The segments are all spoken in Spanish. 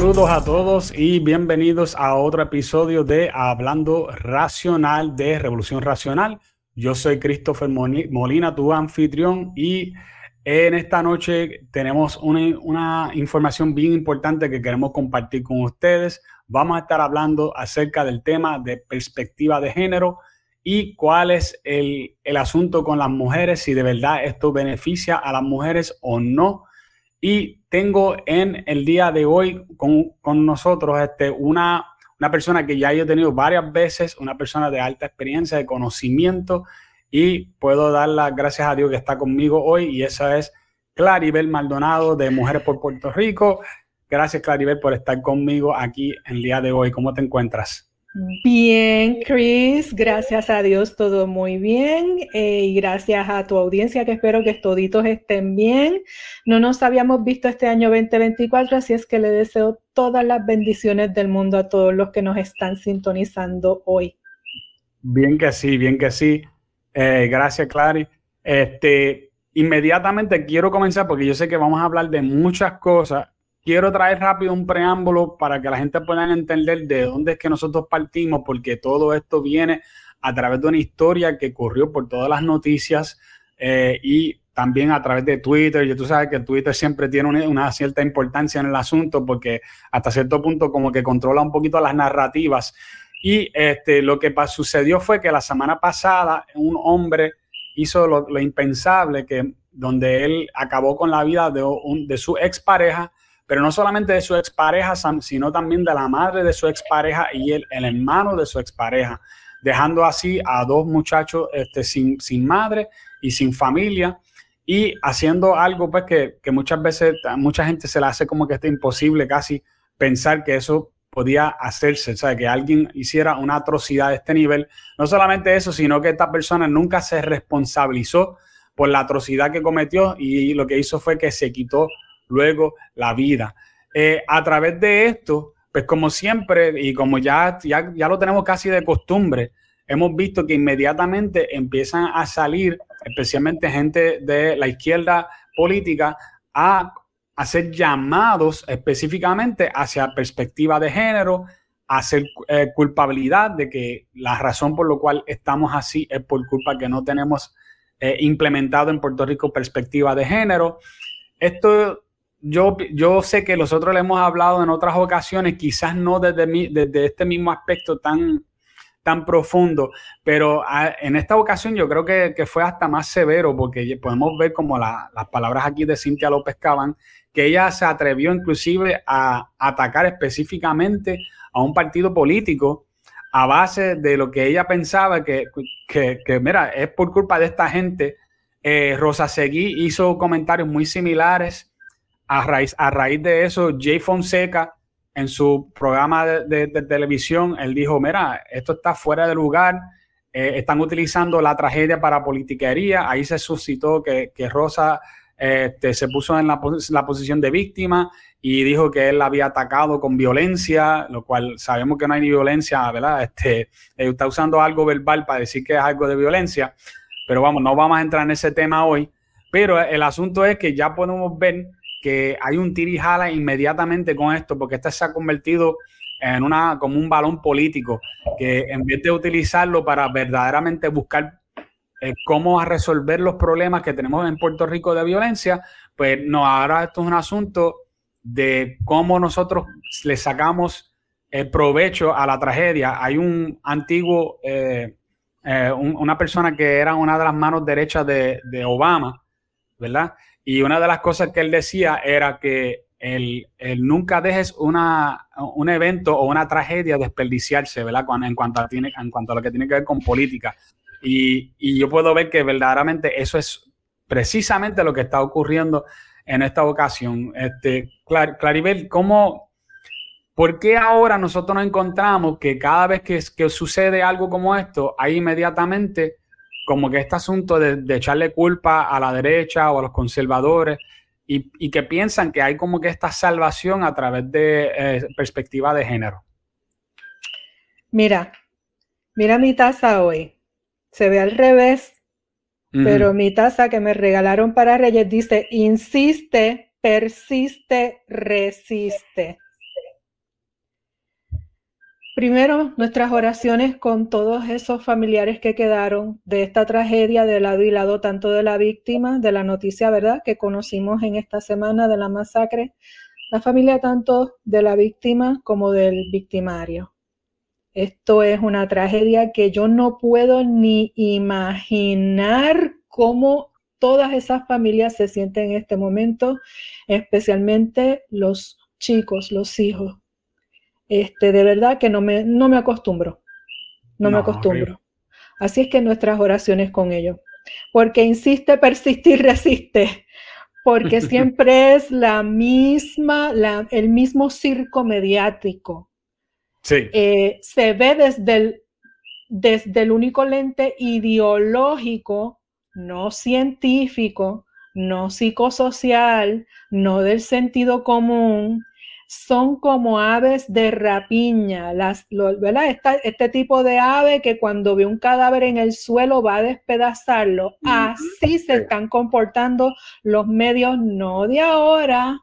Saludos a todos y bienvenidos a otro episodio de Hablando Racional de Revolución Racional. Yo soy Christopher Molina, tu anfitrión, y en esta noche tenemos una, una, información bien importante que queremos compartir con ustedes. Vamos a estar hablando acerca del tema de perspectiva de género y cuál es el, el asunto con las mujeres, si de verdad esto beneficia a las mujeres o no. Y tengo en el día de hoy con, con nosotros este, una, una persona que ya he tenido varias veces, una persona de alta experiencia, de conocimiento, y puedo dar las gracias a Dios que está conmigo hoy, y esa es Claribel Maldonado de Mujeres por Puerto Rico. Gracias, Claribel, por estar conmigo aquí en el día de hoy. ¿Cómo te encuentras? Bien, Chris, gracias a Dios todo muy bien eh, y gracias a tu audiencia que espero que toditos estén bien. No nos habíamos visto este año 2024, así es que le deseo todas las bendiciones del mundo a todos los que nos están sintonizando hoy. Bien que sí, bien que sí. Eh, gracias, Clary. Este, inmediatamente quiero comenzar porque yo sé que vamos a hablar de muchas cosas quiero traer rápido un preámbulo para que la gente pueda entender de dónde es que nosotros partimos, porque todo esto viene a través de una historia que corrió por todas las noticias eh, y también a través de Twitter. Y tú sabes que Twitter siempre tiene una, cierta importancia en el asunto porque hasta cierto punto como que controla un poquito las narrativas. Y este, lo que sucedió fue que la semana pasada un hombre hizo lo, impensable, que donde él acabó con la vida de, de su expareja pero no solamente de su expareja, sino también de la madre de su expareja y el, el hermano de su expareja, dejando así a dos muchachos este, sin, sin madre y sin familia y haciendo algo pues que, que, muchas veces a mucha gente se le hace como que está imposible casi pensar que eso podía hacerse, o que alguien hiciera una atrocidad de este nivel. No solamente eso, sino que esta persona nunca se responsabilizó por la atrocidad que cometió y lo que hizo fue que se quitó luego la vida. Eh, a través de esto, pues como siempre, y como ya, ya, ya lo tenemos casi de costumbre, hemos visto que inmediatamente empiezan a salir, especialmente gente de la izquierda política, a hacer llamados específicamente hacia perspectiva de género, hacer eh, culpabilidad de que la razón por la cual estamos así es por culpa que no tenemos eh, implementado en Puerto Rico perspectiva de género. Esto yo, yo sé que nosotros le hemos hablado en otras ocasiones, quizás no desde, desde este mismo aspecto tan, tan profundo, pero ah, en esta ocasión yo creo que, fue hasta más severo porque podemos ver como las palabras aquí de Cintia López Caban, que ella se atrevió inclusive a atacar específicamente a un partido político a base de lo que ella pensaba que, que, mira, es por culpa de esta gente. Eh, Rosa Seguí hizo comentarios muy similares a raíz, a raíz de eso, Jay Fonseca, en su programa de, televisión, él dijo, mira, esto está fuera de lugar, eh, están utilizando la tragedia para politiquería, ahí se suscitó que, Rosa este, se puso en la, posición de víctima y dijo que él la había atacado con violencia, lo cual sabemos que no hay ni violencia, ¿verdad? Este, está usando algo verbal para decir que es algo de violencia, pero vamos, no vamos a entrar en ese tema hoy, pero el asunto es que ya podemos ver que hay un tirijala inmediatamente con esto, porque este se ha convertido en una, como un balón político, que en vez de utilizarlo para verdaderamente buscar eh, cómo resolver los problemas que tenemos en Puerto Rico de violencia, pues no, ahora esto es un asunto de cómo nosotros le sacamos el provecho a la tragedia. Hay un antiguo, eh, eh, una persona que era una de las manos derechas de, de Obama, ¿verdad? Y una de las cosas que él decía era que el, nunca dejes una, un evento o una tragedia desperdiciarse, ¿verdad? En cuanto, a, en cuanto a lo que tiene que ver con política. Y, y yo puedo ver que verdaderamente eso es precisamente lo que está ocurriendo en esta ocasión. Este, Claribel, ¿cómo, ¿por qué ahora nosotros nos encontramos que cada vez que, que sucede algo como esto, hay inmediatamente como que este asunto de, echarle culpa a la derecha o a los conservadores y, que piensan que hay como que esta salvación a través de eh, perspectiva de género. Mira, mira mi taza hoy. Se ve al revés, pero mi taza que me regalaron para Reyes dice, insiste, persiste, resiste. Primero, nuestras oraciones con todos esos familiares que quedaron de esta tragedia de lado y lado, tanto de la víctima, de la noticia, ¿verdad?, que conocimos en esta semana de la masacre, la familia tanto de la víctima como del victimario. Esto es una tragedia que yo no puedo ni imaginar cómo todas esas familias se sienten en este momento, especialmente los chicos, los hijos. Este, de verdad que no me, no me acostumbro, no, me acostumbro. Así es que nuestras oraciones con ellos, porque insiste, persiste y resiste, porque siempre es la misma, la, el mismo circo mediático. Sí. Eh, se ve desde el, desde el único lente ideológico, no científico, no psicosocial, no del sentido común, son como aves de rapiña, las, ¿verdad? este tipo de ave que cuando ve un cadáver en el suelo va a despedazarlo. Así se están comportando los medios, no de ahora.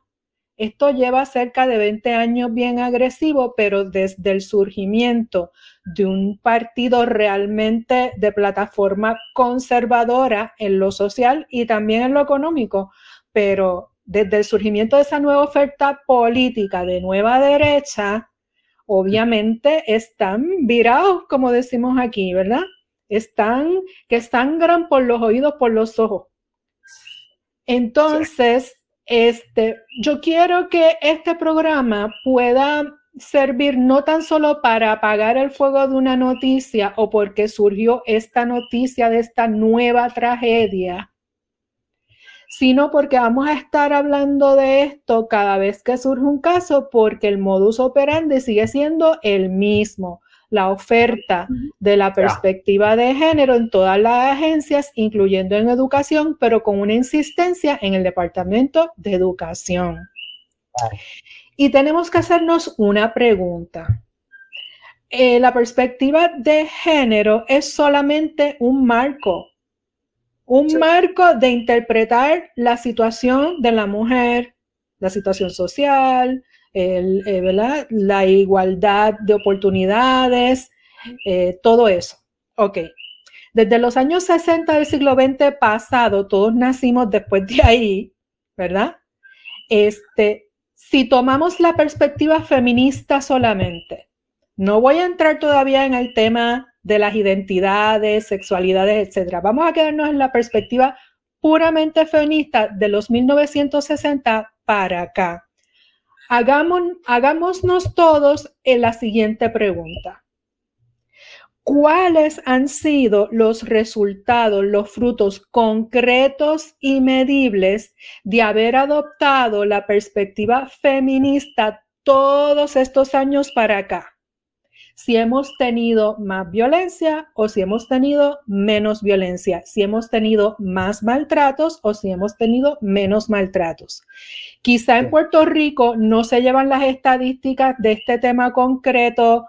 Esto lleva cerca de 20 años bien agresivo, pero desde el surgimiento de un partido realmente de plataforma conservadora en lo social y también en lo económico, pero desde el surgimiento de esa nueva oferta política de nueva derecha, obviamente están virados, como decimos aquí, ¿verdad? Están que sangran por los oídos, por los ojos. Entonces, este, yo quiero que este programa pueda servir no tan solo para apagar el fuego de una noticia o porque surgió esta noticia de esta nueva tragedia, sino porque vamos a estar hablando de esto cada vez que surge un caso porque el modus operandi sigue siendo el mismo. La oferta de la perspectiva de género en todas las agencias, incluyendo en educación, pero con una insistencia en el Departamento de Educación. Y tenemos que hacernos una pregunta. Eh, la perspectiva de género es solamente un marco un marco de interpretar la situación de la mujer, la situación social, el, eh, la igualdad de oportunidades, eh, todo eso. Ok. Desde los años 60 del siglo XX pasado, todos nacimos después de ahí, ¿verdad? Este, si tomamos la perspectiva feminista solamente, no voy a entrar todavía en el tema de las identidades, sexualidades, etc. Vamos a quedarnos en la perspectiva puramente feminista de los 1960 para acá. Hagámonos todos en la siguiente pregunta. ¿Cuáles han sido los resultados, los frutos concretos y medibles de haber adoptado la perspectiva feminista todos estos años para acá? Si hemos tenido más violencia o si hemos tenido menos violencia, si hemos tenido más maltratos o si hemos tenido menos maltratos. Quizá en Puerto Rico no se llevan las estadísticas de este tema concreto.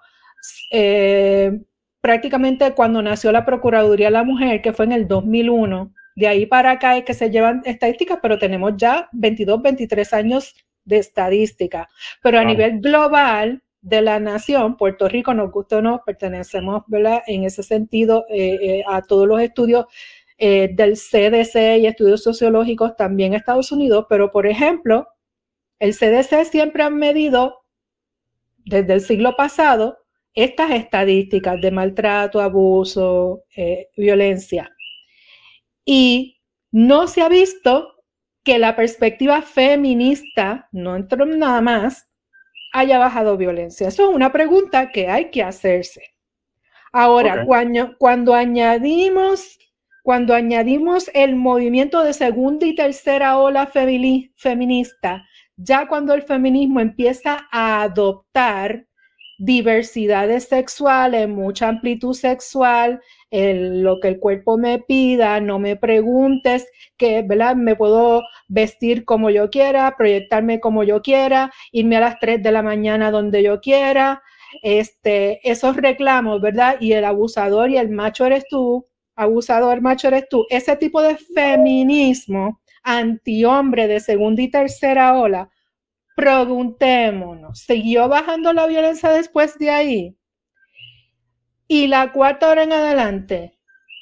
Eh, prácticamente cuando nació la Procuraduría de la Mujer, que fue en el 2001, de ahí para acá es que se llevan estadísticas, pero tenemos ya 22, 23 años de estadística. Pero a nivel global, de la nación, Puerto Rico, nos gusta o no, pertenecemos, ¿verdad? En ese sentido eh, eh, a todos los estudios eh, del CDC y estudios sociológicos también Estados Unidos, pero por ejemplo, el CDC siempre ha medido desde el siglo pasado estas estadísticas de maltrato, abuso, violencia. Y no se ha visto que la perspectiva feminista, no entró nada más, haya bajado violencia? Eso es una pregunta que hay que hacerse. Ahora, cuando, cuando, añadimos, cuando añadimos el movimiento de segunda y tercera ola feminista, ya cuando el feminismo empieza a adoptar diversidades sexuales, mucha amplitud sexual, lo que el cuerpo me pida, no me preguntes, que ¿verdad? me puedo vestir como yo quiera, proyectarme como yo quiera, irme a las 3 de la mañana donde yo quiera, este, esos reclamos, ¿verdad? Y el abusador y el macho eres tú, abusador, macho eres tú, ese tipo de feminismo antihombre de segunda y tercera ola, preguntémonos, ¿siguió bajando la violencia después de ahí? Y la cuarta hora en adelante,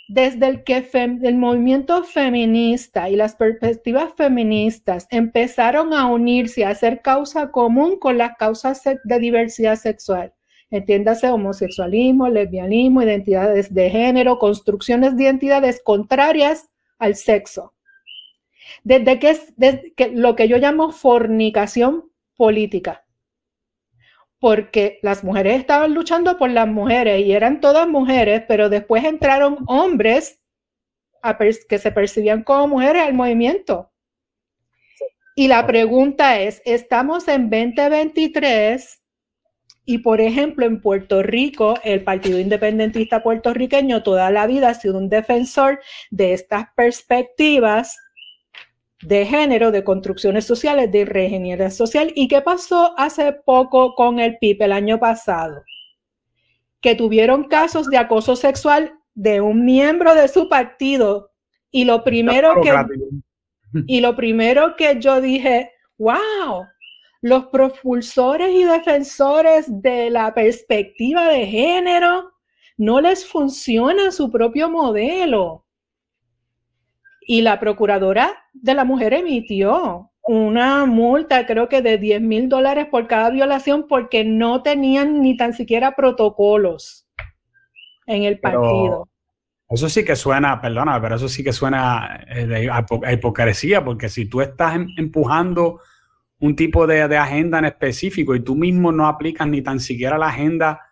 desde el que el movimiento feminista y las perspectivas feministas empezaron a unirse, a hacer causa común con las causas de diversidad sexual, entiéndase homosexualismo, lesbianismo, identidades de género, construcciones de identidades contrarias al sexo. Desde que es que lo que yo llamo fornicación política porque las mujeres estaban luchando por las mujeres y eran todas mujeres, pero después entraron hombres que se percibían como mujeres al movimiento. Y la pregunta es, estamos en 2023 y, por ejemplo, en Puerto Rico, el Partido Independentista puertorriqueño toda la vida ha sido un defensor de estas perspectivas de género, de construcciones sociales, de reingeniería social. ¿Y qué pasó hace poco con el PIB el año pasado? Que tuvieron casos de acoso sexual de un miembro de su partido. Y lo primero que, y lo primero que yo dije, wow, los propulsores y defensores de la perspectiva de género no les funciona su propio modelo. Y la procuradora de la mujer emitió una multa, creo que de 10 mil dólares por cada violación, porque no tenían ni tan siquiera protocolos en el partido. eso sí que suena, perdona, pero eso sí que suena eh, a hipocresía, porque si tú estás em, empujando un tipo de, de, agenda en específico y tú mismo no aplicas ni tan siquiera la agenda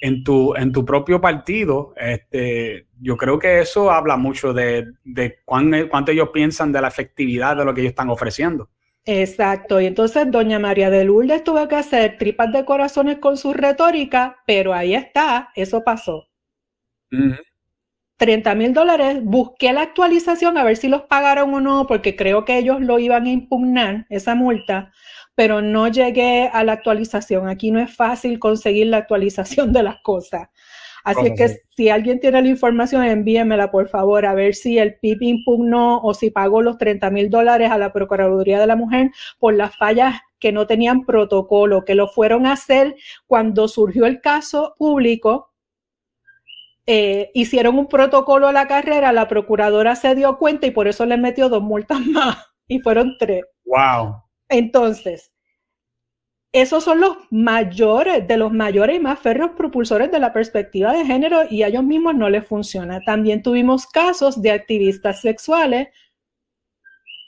en tu, en tu propio partido, este, yo creo que eso habla mucho de, de cuánto ellos piensan de la efectividad de lo que ellos están ofreciendo. Exacto, y entonces doña María de Lourdes tuvo que hacer tripas de corazones con su retórica, pero ahí está, eso pasó. 30 mil dólares, busqué la actualización a ver si los pagaron o no, porque creo que ellos lo iban a impugnar, esa multa, pero no llegué a la actualización. Aquí no es fácil conseguir la actualización de las cosas. Así que si alguien tiene la información, envíemela por favor a ver si el PIB impugnó o si pagó los 30 mil dólares a la Procuraduría de la Mujer por las fallas que no tenían protocolo, que lo fueron a hacer cuando surgió el caso público. Eh, hicieron un protocolo a la carrera, la procuradora se dio cuenta y por eso le metió dos multas más y fueron tres. Wow. Entonces, esos son los mayores, de los mayores y más férreos propulsores de la perspectiva de género y a ellos mismos no les funciona. También tuvimos casos de activistas sexuales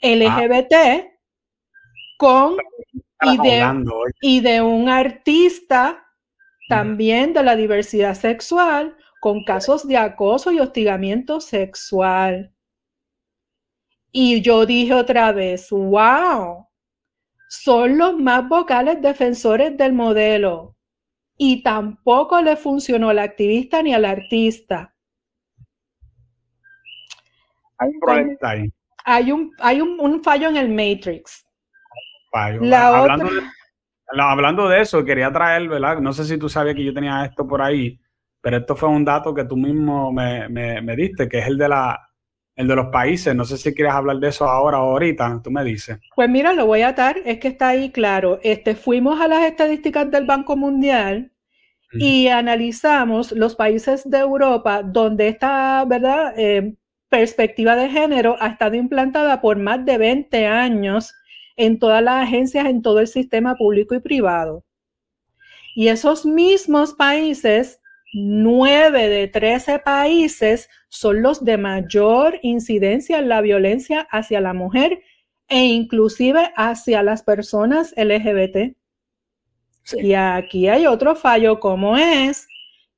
LGBT con y de, y de, un artista también de la diversidad sexual con casos de acoso y hostigamiento sexual. Y yo dije otra vez, wow, son los más vocales defensores del modelo y tampoco le funcionó al activista ni al artista. Hay un problema ahí. Hay un, hay un, fallo en el Matrix. hablando, de, eso, quería traer, ¿verdad? No sé si tú sabías que yo tenía esto por ahí, pero esto fue un dato que tú mismo me, me diste, que es el de la el de los países. No sé si quieres hablar de eso ahora o ahorita, tú me dices. Pues mira, lo voy a atar, es que está ahí claro. Este, fuimos a las estadísticas del Banco Mundial y analizamos los países de Europa donde esta, ¿verdad? Eh, perspectiva de género ha estado implantada por más de 20 años en todas las agencias, en todo el sistema público y privado. Y esos mismos países, nueve de 13 países, son los de mayor incidencia en la violencia hacia la mujer e inclusive hacia las personas LGBT. Y aquí hay otro fallo como es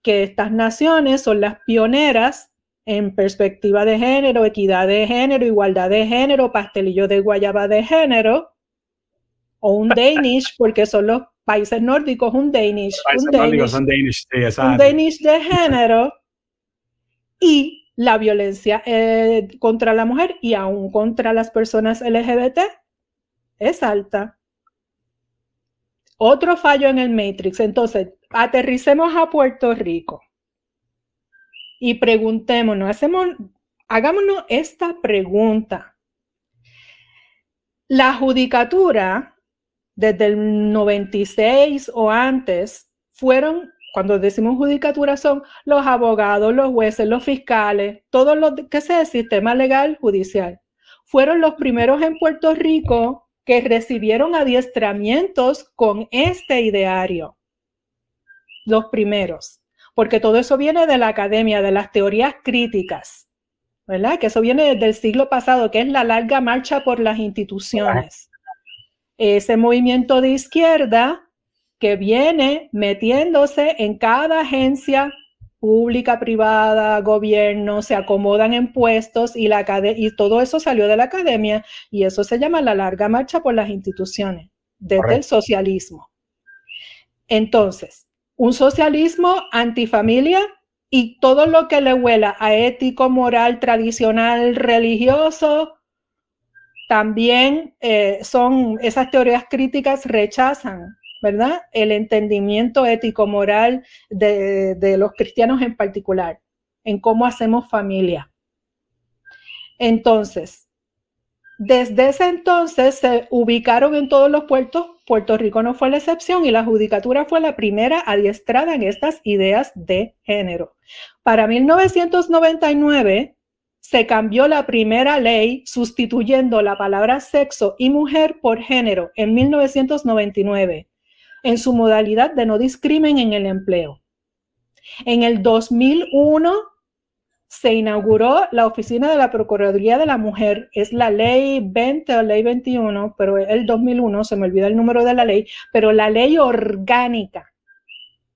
que estas naciones son las pioneras en perspectiva de género, equidad de género, igualdad de género, pastelillo de guayaba de género, o un Danish, porque son los países nórdicos, un Danish. un Danish, un Danish de género. Y la violencia eh, contra la mujer y aún contra las personas LGBT es alta. Otro fallo en el Matrix. Entonces, aterricemos a Puerto Rico y preguntémonos, hacemos, hagámonos esta pregunta. La judicatura, desde el 96 o antes, fueron cuando decimos judicatura son los abogados, los jueces, los fiscales, todo lo que sea el sistema legal judicial. Fueron los primeros en Puerto Rico que recibieron adiestramientos con este ideario. Los primeros, porque todo eso viene de la academia, de las teorías críticas, ¿verdad? Que eso viene del siglo pasado, que es la larga marcha por las instituciones. Ese movimiento de izquierda que viene metiéndose en cada agencia pública, privada, gobierno, se acomodan en puestos y, la, y todo eso salió de la academia y eso se llama la larga marcha por las instituciones, desde el socialismo. Entonces, un socialismo antifamilia y todo lo que le huela a ético, moral, tradicional, religioso, también eh, son esas teorías críticas rechazan ¿verdad? El entendimiento ético-moral de, los cristianos en particular, en cómo hacemos familia. Entonces, desde ese entonces se ubicaron en todos los puertos, Puerto Rico no fue la excepción y la judicatura fue la primera adiestrada en estas ideas de género. Para 1999 se cambió la primera ley sustituyendo la palabra sexo y mujer por género en 1999 en su modalidad de no discrimen en el empleo. En el 2001 se inauguró la oficina de la Procuraduría de la Mujer, es la ley 20 o ley 21, pero el 2001, se me olvida el número de la ley, pero la ley orgánica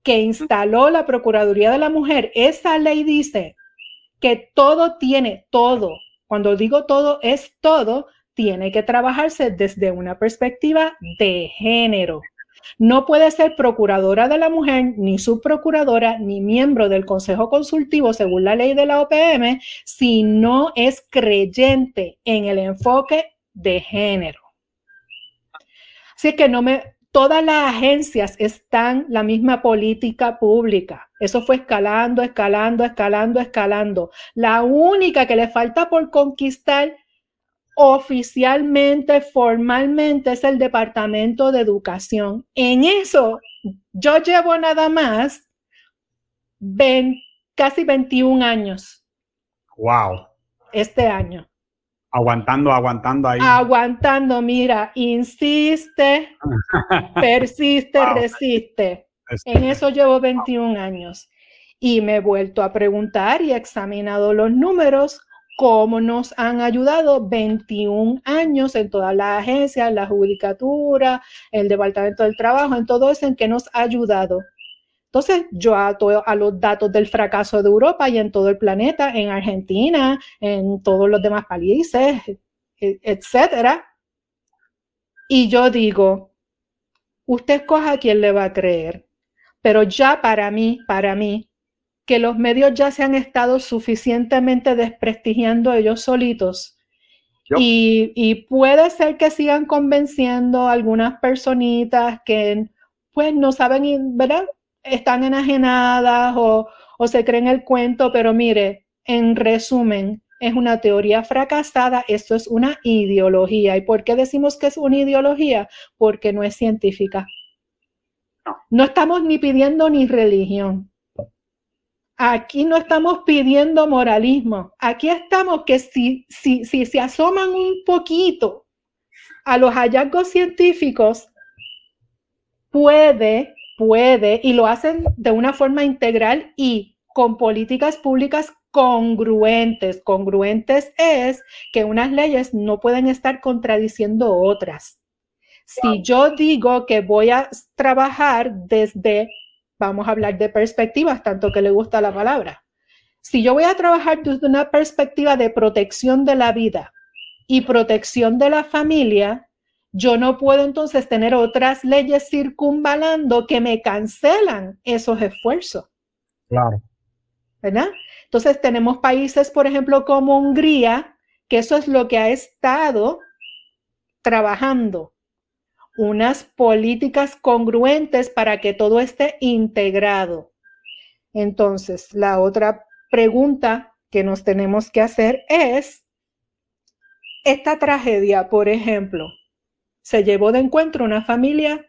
que instaló la Procuraduría de la Mujer, esa ley dice que todo tiene, todo, cuando digo todo es todo, tiene que trabajarse desde una perspectiva de género. No puede ser procuradora de la mujer, ni subprocuradora, ni miembro del Consejo Consultivo según la ley de la OPM si no es creyente en el enfoque de género. Así que no me, todas las agencias están la misma política pública. Eso fue escalando, escalando, escalando, escalando. La única que le falta por conquistar oficialmente, formalmente es el Departamento de Educación. En eso yo llevo nada más casi 21 años. Wow. Este año. Aguantando, aguantando ahí. Aguantando, mira, insiste, persiste, resiste. En eso llevo 21 años. Y me he vuelto a preguntar y he examinado los números cómo nos han ayudado 21 años en todas las agencias, la judicatura, el Departamento del Trabajo, en todo eso en que nos ha ayudado. Entonces, yo ato a los datos del fracaso de Europa y en todo el planeta, en Argentina, en todos los demás países, e, etcétera. Y yo digo, usted escoja a quién le va a creer. Pero ya para mí, para mí, que los medios ya se han estado suficientemente desprestigiando ellos solitos. Y, puede ser que sigan convenciendo a algunas personitas que pues no saben, ¿verdad? Están enajenadas o, o se creen el cuento, pero mire, en resumen, es una teoría fracasada, esto es una ideología. ¿Y por qué decimos que es una ideología? Porque no es científica. No estamos ni pidiendo ni religión. Aquí no estamos pidiendo moralismo. Aquí estamos que si, si, si se asoman un poquito a los hallazgos científicos, puede, puede, y lo hacen de una forma integral y con políticas públicas congruentes. Congruentes es que unas leyes no pueden estar contradiciendo otras. Si yo digo que voy a trabajar desde vamos a hablar de perspectivas, tanto que le gusta la palabra. Si yo voy a trabajar desde una perspectiva de protección de la vida y protección de la familia, yo no puedo entonces tener otras leyes circunvalando que me cancelan esos esfuerzos. Claro. ¿Verdad? Entonces tenemos países, por ejemplo, como Hungría, que eso es lo que ha estado trabajando unas políticas congruentes para que todo esté integrado. Entonces, la otra pregunta que nos tenemos que hacer es, esta tragedia, por ejemplo, se llevó de encuentro una familia,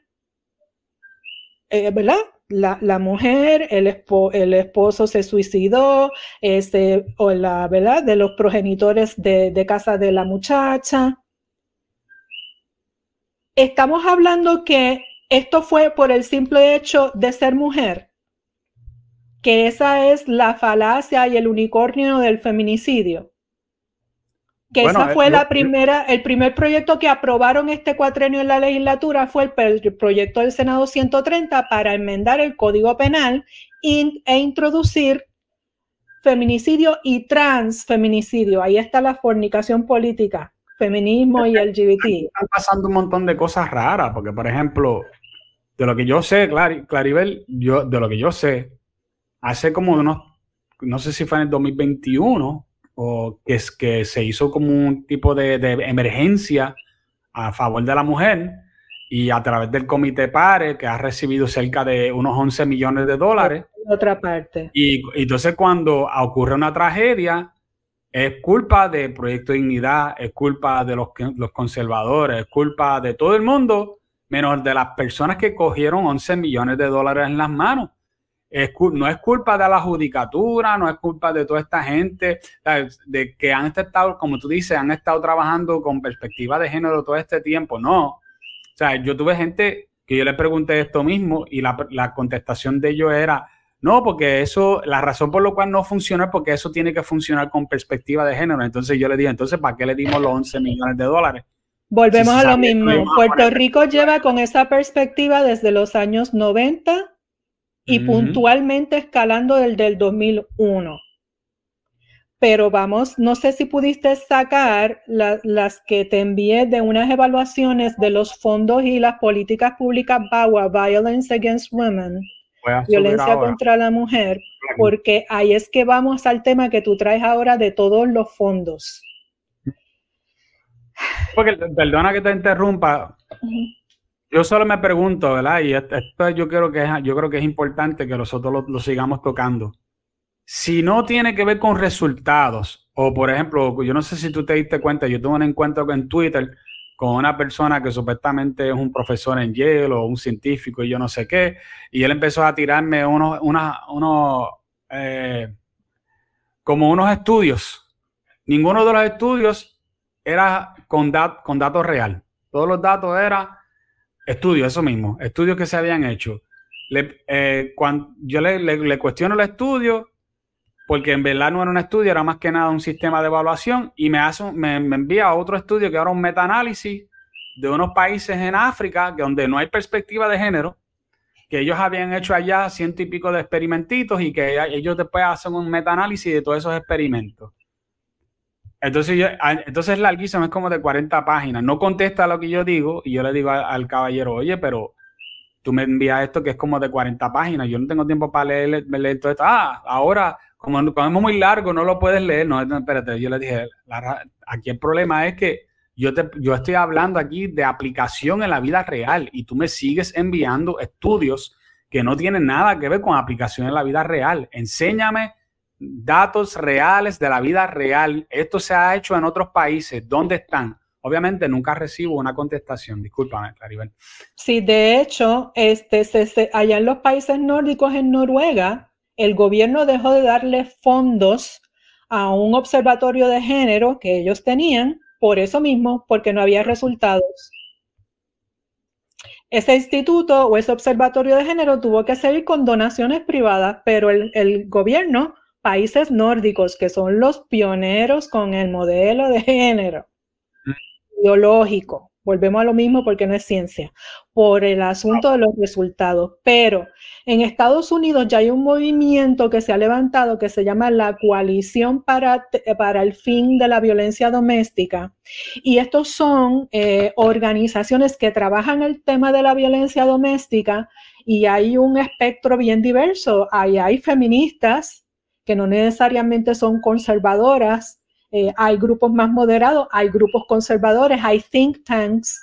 eh, ¿verdad? la, mujer, el, el, esposo se suicidó, este, o la verdad, de los progenitores de, de casa de la muchacha. Estamos hablando que esto fue por el simple hecho de ser mujer, que esa es la falacia y el unicornio del feminicidio. Que esa eh, fue la primera, el primer proyecto que aprobaron este cuatrenio en la legislatura fue el, proyecto del Senado 130 para enmendar el Código Penal e introducir feminicidio y transfeminicidio. Ahí está la fornicación política, feminismo y LGBT. Están pasando un montón de cosas raras, porque por ejemplo, de lo que yo sé, Claribel, yo, de lo que yo sé, hace como unos, no sé si fue en el 2021, o que, es, que se hizo como un tipo de, emergencia a favor de la mujer y a través del Comité PARE, que ha recibido cerca de unos 11 millones de dólares. Otra parte. Y, entonces cuando ocurre una tragedia, es culpa del Proyecto Dignidad, es culpa de los, los conservadores, es culpa de todo el mundo, menos de las personas que cogieron 11 millones de dólares en las manos no es culpa de la judicatura, no es culpa de toda esta gente, de que han estado, como tú dices, han estado trabajando con perspectiva de género todo este tiempo. No. O sea, yo tuve gente que yo le pregunté esto mismo y la, la contestación de ellos era, no, porque eso, la razón por la cual no funciona es porque eso tiene que funcionar con perspectiva de género. Entonces yo le dije, entonces, ¿para qué le dimos los 11 millones de dólares? Volvemos a lo mismo. Puerto Rico lleva con esa perspectiva desde los años 90 y puntualmente escalando del del 2001. Pero vamos, no sé si pudiste sacar las que te envié de unas evaluaciones de los fondos y las políticas públicas BAWA, Violence Against Women, violencia contra la mujer, porque ahí es que vamos al tema que tú traes ahora de todos los fondos. Porque, perdona que te interrumpa, yo solo me pregunto, ¿verdad? Y esto yo creo que es, yo creo que es importante que nosotros lo, sigamos tocando. Si no tiene que ver con resultados, o por ejemplo, yo no sé si tú te diste cuenta, yo tuve un encuentro en Twitter con una persona que supuestamente es un profesor en Yale o un científico y yo no sé qué, y él empezó a tirarme unos, unos, eh, como unos estudios. Ninguno de los estudios era con, con datos real. Todos los datos eran Estudios, eso mismo, estudios que se habían hecho. Eh, cuando, yo le, cuestiono el estudio porque en verdad no era un estudio, era más que nada un sistema de evaluación y me, hace, me, envía a otro estudio que era un metaanálisis de unos países en África donde no hay perspectiva de género, que ellos habían hecho allá ciento y pico de experimentitos y que ellos después hacen un metaanálisis de todos esos experimentos. Entonces, yo, ah, entonces larguísimo, es como de 40 páginas. No contesta lo que yo digo y yo le digo al, caballero, oye, pero tú me envías esto que es como de 40 páginas. Yo no tengo tiempo para leer, leer todo esto. Ah, ahora, como, es muy largo, no lo puedes leer. No, espérate, yo le dije, aquí el problema es que yo, te, yo estoy hablando aquí de aplicación en la vida real y tú me sigues enviando estudios que no tienen nada que ver con aplicación en la vida real. Enséñame datos reales de la vida real. Esto se ha hecho en otros países. ¿Dónde están? Obviamente nunca recibo una contestación. Discúlpame, Claribel. Sí, de hecho, este, allá en los países nórdicos, en Noruega, el gobierno dejó de darle fondos a un observatorio de género que ellos tenían, por eso mismo, porque no había resultados. Ese instituto o ese observatorio de género tuvo que seguir con donaciones privadas, pero el, el gobierno países nórdicos, que son los pioneros con el modelo de género biológico. Volvemos a lo mismo porque no es ciencia, por el asunto de los resultados. Pero en Estados Unidos ya hay un movimiento que se ha levantado que se llama la Coalición para, para el Fin de la Violencia Doméstica. Y estos son eh, organizaciones que trabajan el tema de la violencia doméstica y hay un espectro bien diverso. Ahí hay feministas, que no necesariamente son conservadoras. Eh, hay grupos más moderados, hay grupos conservadores, hay think tanks.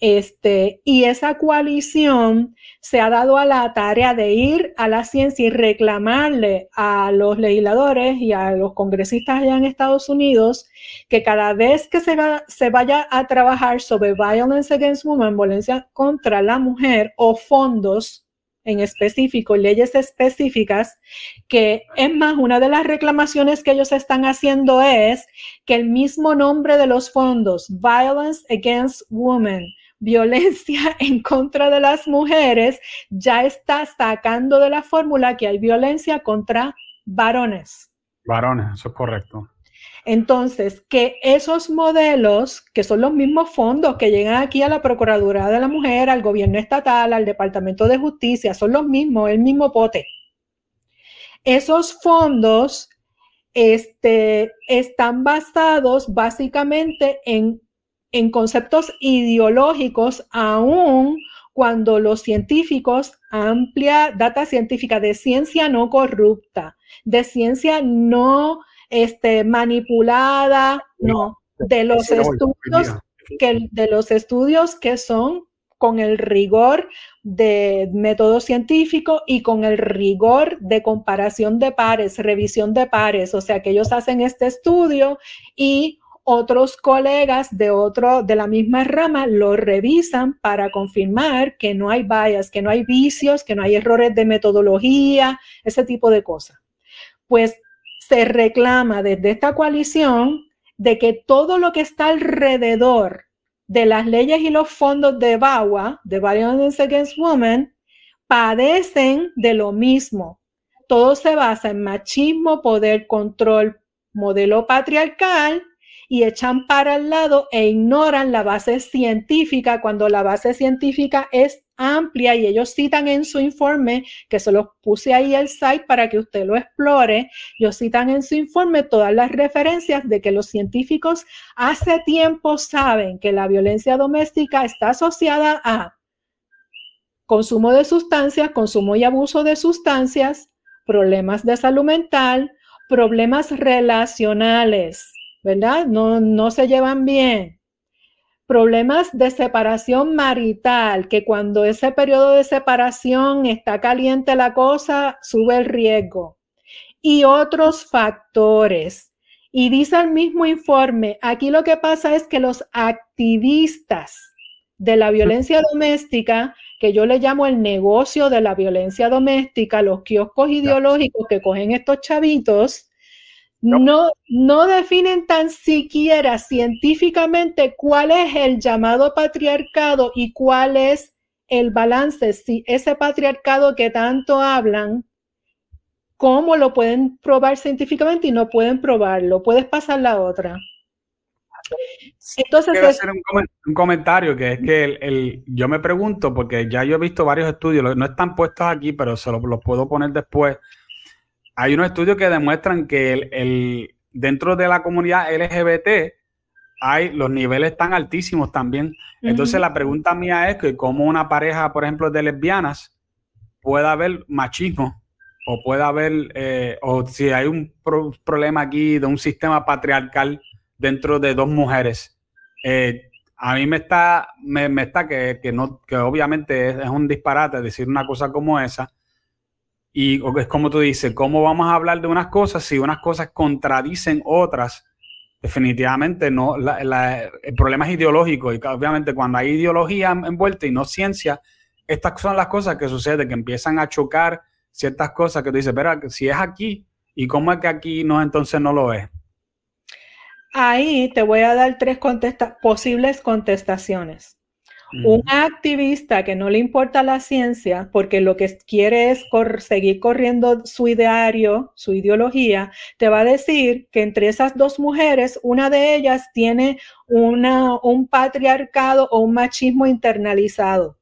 Este, y esa coalición se ha dado a la tarea de ir a la ciencia y reclamarle a los legisladores y a los congresistas allá en Estados Unidos que cada vez que se, se vaya a trabajar sobre violence against women, violencia contra la mujer o fondos en específico, leyes específicas, que es más, una de las reclamaciones que ellos están haciendo es que el mismo nombre de los fondos, Violence Against Women, violencia en contra de las mujeres, ya está sacando de la fórmula que hay violencia contra varones. Varones, eso es correcto. Entonces, que esos modelos, que son los mismos fondos que llegan aquí a la Procuraduría de la Mujer, al gobierno estatal, al Departamento de Justicia, son los mismos, el mismo pote. Esos fondos este, están basados básicamente en, en conceptos ideológicos, aún cuando los científicos, amplia data científica de ciencia no corrupta, de ciencia no este, manipulada, no, de los estudios que, de los estudios que son con el rigor de método científico y con el rigor de comparación de pares, revisión de pares, o sea que ellos hacen este estudio y otros colegas de otro de la misma rama lo revisan para confirmar que no hay bias, que no hay vicios, que no hay errores de metodología, ese tipo de cosas. Pues se reclama desde esta coalición de que todo lo que está alrededor de las leyes y los fondos de VAWA, de Violence Against Women, padecen de lo mismo. Todo se basa en machismo, poder, control, modelo patriarcal y echan para el lado e ignoran la base científica cuando la base científica es amplia y ellos citan en su informe, que se los puse ahí el site para que usted lo explore, ellos citan en su informe todas las referencias de que los científicos hace tiempo saben que la violencia doméstica está asociada a consumo de sustancias, consumo y abuso de sustancias, problemas de salud mental, problemas relacionales, ¿verdad? No, no se llevan bien Problemas de separación marital, que cuando ese periodo de separación está caliente la cosa, sube el riesgo. Y otros factores. Y dice el mismo informe, aquí lo que pasa es que los activistas de la violencia doméstica, que yo le llamo el negocio de la violencia doméstica, los kioscos ideológicos que cogen estos chavitos, no, no definen tan siquiera científicamente cuál es el llamado patriarcado y cuál es el balance, si ese patriarcado que tanto hablan, cómo lo pueden probar científicamente y no pueden probarlo. Puedes pasar la otra. Entonces, Quiero hacer un, comentario que es que el, yo me pregunto, porque ya yo he visto varios estudios, no están puestos aquí, pero se los puedo poner después hay unos estudios que demuestran que el, dentro de la comunidad LGBT hay, los niveles están altísimos también. Entonces la pregunta mía es que cómo una pareja, por ejemplo, de lesbianas puede haber machismo o puede haber, eh, o si hay un problema aquí de un sistema patriarcal dentro de dos mujeres. Eh, a mí me está, me, está que, no, que obviamente es, un disparate decir una cosa como esa, y es como tú dices, ¿cómo vamos a hablar de unas cosas si unas cosas contradicen otras? Definitivamente no. el problema es ideológico y obviamente cuando hay ideología envuelta y no ciencia, estas son las cosas que suceden, que empiezan a chocar ciertas cosas que tú dices, pero si es aquí, ¿y cómo es que aquí no entonces no lo es? Ahí te voy a dar tres posibles contestaciones. Un activista que no le importa la ciencia porque lo que quiere es seguir corriendo su ideario, su ideología, te va a decir que entre esas dos mujeres, una de ellas tiene una, un patriarcado o un machismo internalizado.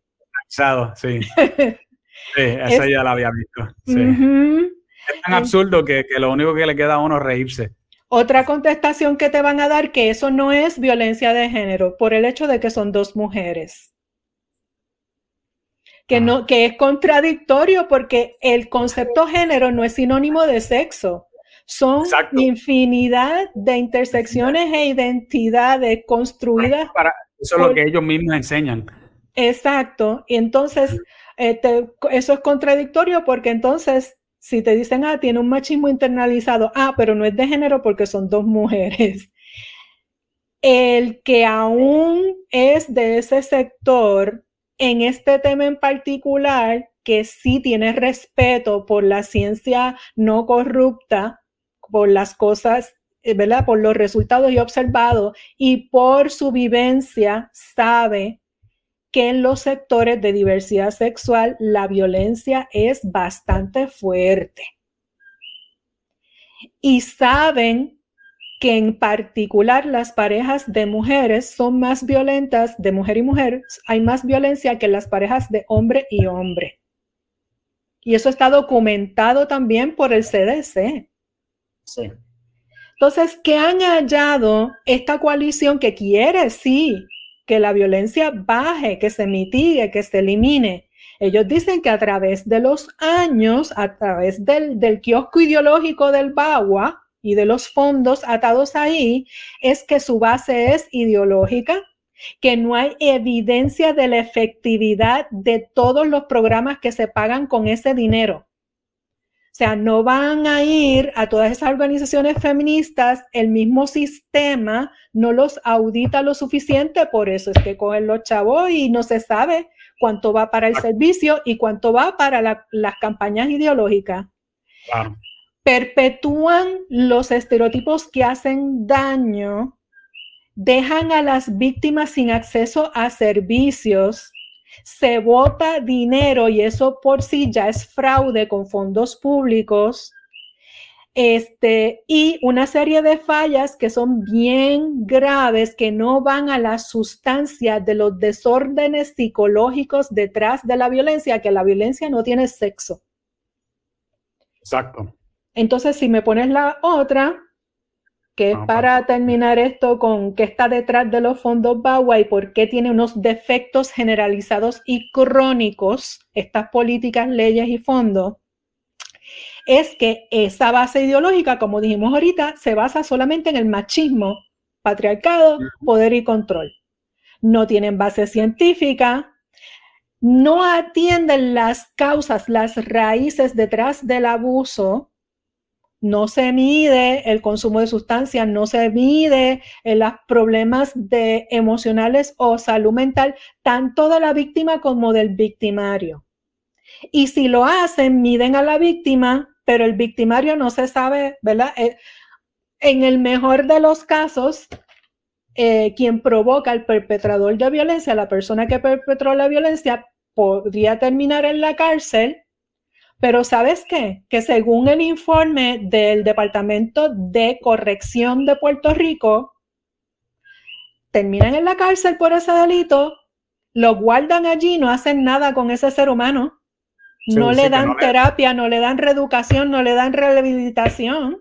Internalizado, sí. sí, esa ya la había visto. Es tan absurdo que, que lo único que le queda a uno es reírse. Otra contestación que te van a dar que eso no es violencia de género por el hecho de que son dos mujeres. Que, no, que es contradictorio porque el concepto género no es sinónimo de sexo. Son infinidad de intersecciones e identidades construidas. Para, eso es lo que ellos mismos enseñan. Exacto. Y entonces, este, eso es contradictorio porque entonces si te dicen, ah, tiene un machismo internalizado, ah, pero no es de género porque son dos mujeres. El que aún es de ese sector, en este tema en particular, que sí tiene respeto por la ciencia no corrupta, por las cosas, eh, ¿verdad? Por los resultados y observados y por su vivencia sabe que en los sectores de diversidad sexual la violencia es bastante fuerte. Y saben que en particular las parejas de mujeres son más violentas, de mujer y mujer, hay más violencia que las parejas de hombre y hombre. Y eso está documentado también por el CDC. Sí. Entonces, ¿qué han hallado esta coalición que quiere, sí, que la violencia baje, que se mitigue, que se elimine? Ellos dicen que a través de los años, a través del, del kiosco ideológico del Bagua, y de los fondos atados ahí es que su base es ideológica, que no hay evidencia de la efectividad de todos los programas que se pagan con ese dinero. O sea, no van a ir a todas esas organizaciones feministas, el mismo sistema no los audita lo suficiente, por eso es que cogen los chavos y no se sabe cuánto va para el servicio y cuánto va para las campañas ideológicas. Perpetúan los estereotipos que hacen daño, dejan a las víctimas sin acceso a servicios, se vota dinero y eso por sí ya es fraude con fondos públicos. Este, y una serie de fallas que son bien graves, que no van a la sustancia de los desórdenes psicológicos detrás de la violencia, que la violencia no tiene sexo. Exacto. Entonces, si me pones la otra, que es para terminar esto con qué está detrás de los fondos BAWA y por qué tiene unos defectos generalizados y crónicos estas políticas, leyes y fondos, es que esa base ideológica, como dijimos ahorita, se basa solamente en el machismo, patriarcado, poder y control. No tienen base científica, no atienden las causas, las raíces detrás del abuso, no se mide el consumo de sustancias, no se mide eh, los problemas de emocionales o salud mental, tanto de la víctima como del victimario. Y si lo hacen, miden a la víctima, pero el victimario no se sabe, ¿verdad? Eh, en el mejor de los casos, eh, quien provoca el perpetrador de violencia, la persona que perpetró la violencia, podría terminar en la cárcel pero ¿sabes qué? Que según el informe del Departamento de Corrección de Puerto Rico, terminan en la cárcel por ese delito, lo guardan allí, no hacen nada con ese ser humano. no le dan terapia, no le dan reeducación, no le dan rehabilitación.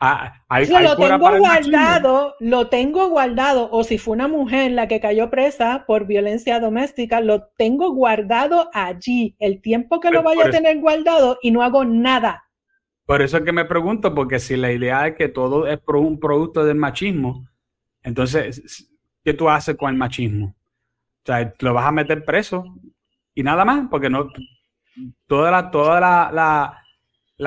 Ah, lo tengo guardado, lo tengo guardado, o si fue una mujer la que cayó presa por violencia doméstica, lo tengo guardado allí, el tiempo que lo vaya a tener guardado y no hago nada. Por eso es que me pregunto, porque si la idea es que todo es un producto del machismo, entonces, ¿qué tú haces con el machismo? O sea, lo vas a meter preso y nada más, porque no, toda la, toda la la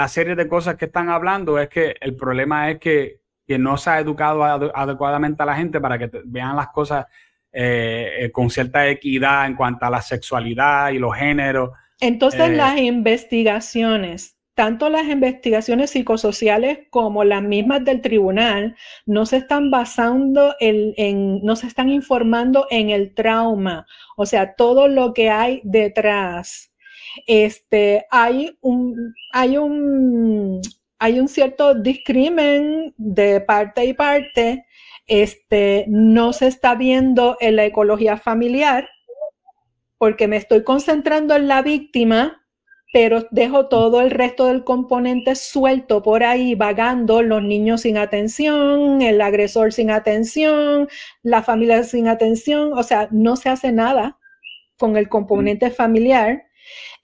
serie de cosas que están hablando es que el problema es que, no se ha educado adecuadamente a la gente para que vean las cosas eh, eh, con cierta equidad en cuanto a la sexualidad y los géneros. Entonces eh, las investigaciones, tanto las investigaciones psicosociales como las mismas del tribunal, no se están basando en, no se están informando en el trauma, o sea, todo lo que hay detrás este, hay un, hay un, hay un cierto discrimen de parte y parte, este, no se está viendo en la ecología familiar, porque me estoy concentrando en la víctima, pero dejo todo el resto del componente suelto por ahí, vagando, los niños sin atención, el agresor sin atención, la familia sin atención, o sea, no se hace nada con el componente familiar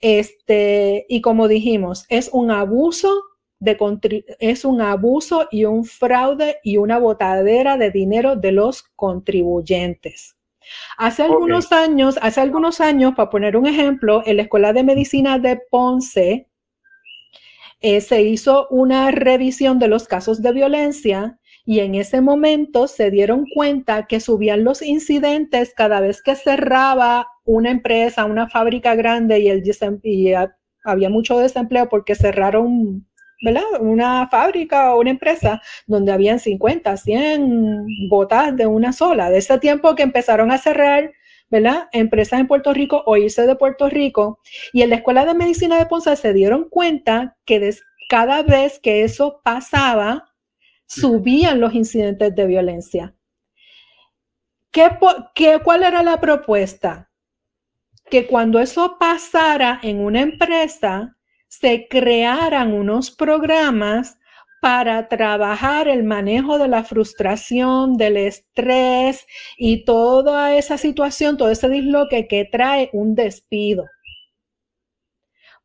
este, y como dijimos, es un abuso de, es un abuso y un fraude y una botadera de dinero de los contribuyentes. Hace algunos años, hace algunos años, para poner un ejemplo, en la Escuela de Medicina de Ponce eh, se hizo una revisión de los casos de violencia Y en ese momento se dieron cuenta que subían los incidentes cada vez que cerraba una empresa, una fábrica grande y, el, había mucho desempleo porque cerraron ¿verdad? Una fábrica o una empresa donde habían 50, 100 botas de una sola. De ese tiempo que empezaron a cerrar, ¿verdad? Empresas en Puerto Rico o irse de Puerto Rico. Y en la Escuela de Medicina de Ponce se dieron cuenta que cada vez que eso pasaba, subían los incidentes de violencia. ¿Qué, qué, ¿Cuál era la propuesta? Que cuando eso pasara en una empresa, se crearan unos programas para trabajar el manejo de la frustración, del estrés y toda esa situación, todo ese disloque que trae un despido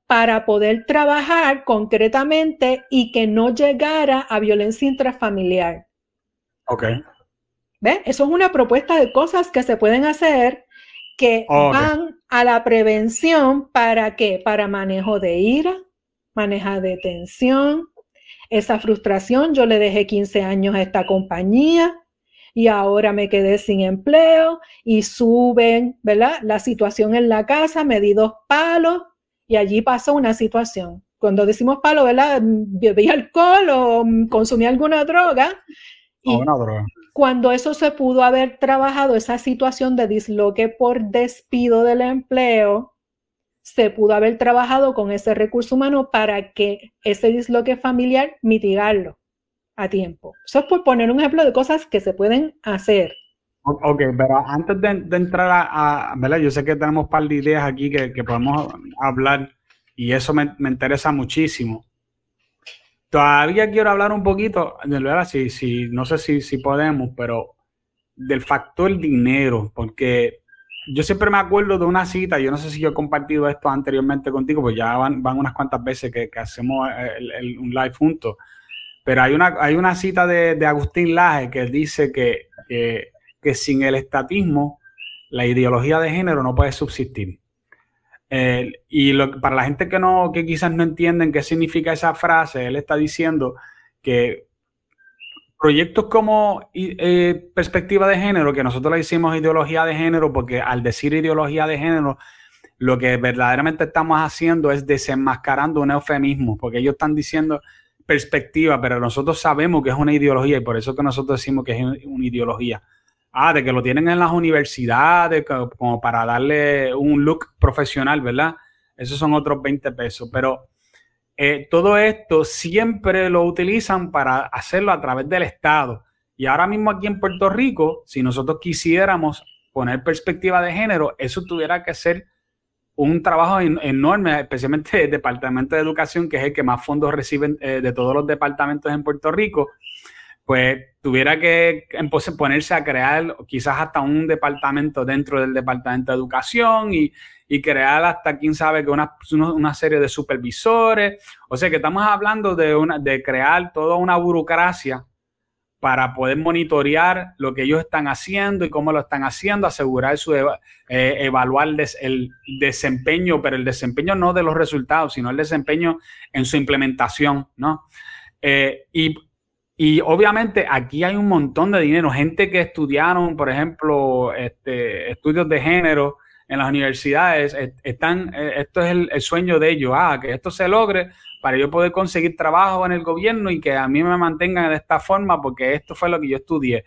para poder trabajar concretamente y que no llegara a violencia intrafamiliar. Ok. ¿Ve? Eso es una propuesta de cosas que se pueden hacer que van a la prevención para qué? Para manejo de ira, manejo de tensión, esa frustración. Yo le dejé 15 años a esta compañía y ahora me quedé sin empleo y suben, ¿verdad? La situación en la casa, me di dos palos y allí pasó una situación. Cuando decimos palo, ¿verdad? Bebí alcohol o consumí alguna droga. Y una droga. Cuando eso se pudo haber trabajado, esa situación de disloque por despido del empleo, se pudo haber trabajado con ese recurso humano para que ese disloque familiar mitigarlo a tiempo. Eso es por poner un ejemplo de cosas que se pueden hacer. Ok, pero antes de, entrar a, ¿verdad? Yo sé que tenemos un par de ideas aquí que, podemos hablar y eso me, interesa muchísimo. Todavía quiero hablar un poquito, ¿verdad? Si, si, no sé si, si podemos, pero del factor dinero, porque yo siempre me acuerdo de una cita, yo no sé si yo he compartido esto anteriormente contigo, pues ya van, unas cuantas veces que, hacemos un live juntos, pero hay una, hay una cita de, Agustín Laje que dice que que sin el estatismo la ideología de género no puede subsistir. y para la gente que, no, que quizás no entienden qué significa esa frase, él está diciendo que proyectos como eh, perspectiva de género, que nosotros le decimos ideología de género, porque al decir ideología de género, lo que verdaderamente estamos haciendo es desenmascarando un eufemismo, porque ellos están diciendo perspectiva, pero nosotros sabemos que es una ideología y por eso que nosotros decimos que es una ideología. Ah, de que lo tienen en las universidades como para darle un look profesional, ¿verdad? Esos son otros 20 pesos. Pero eh, todo esto siempre lo utilizan para hacerlo a través del Estado. Y ahora mismo aquí en Puerto Rico, si nosotros quisiéramos poner perspectiva de género, eso tuviera que ser un trabajo enorme, especialmente el Departamento de Educación, que es el que más fondos reciben eh, de todos los departamentos en Puerto Rico pues tuviera que ponerse a crear quizás hasta un departamento dentro del departamento de educación y, crear hasta, quién sabe, que una, una, serie de supervisores. O sea que estamos hablando de, una, de crear toda una burocracia para poder monitorear lo que ellos están haciendo y cómo lo están haciendo, asegurar su eh, evaluar el desempeño, pero el desempeño no de los resultados, sino el desempeño en su implementación, ¿no? Eh, y y obviamente aquí hay un montón de dinero, gente que estudiaron, por ejemplo, este, estudios de género en las universidades, están, eh, esto es el, sueño de ellos, ah, que esto se logre para yo poder conseguir trabajo en el gobierno y que a mí me mantengan de esta forma porque esto fue lo que yo estudié.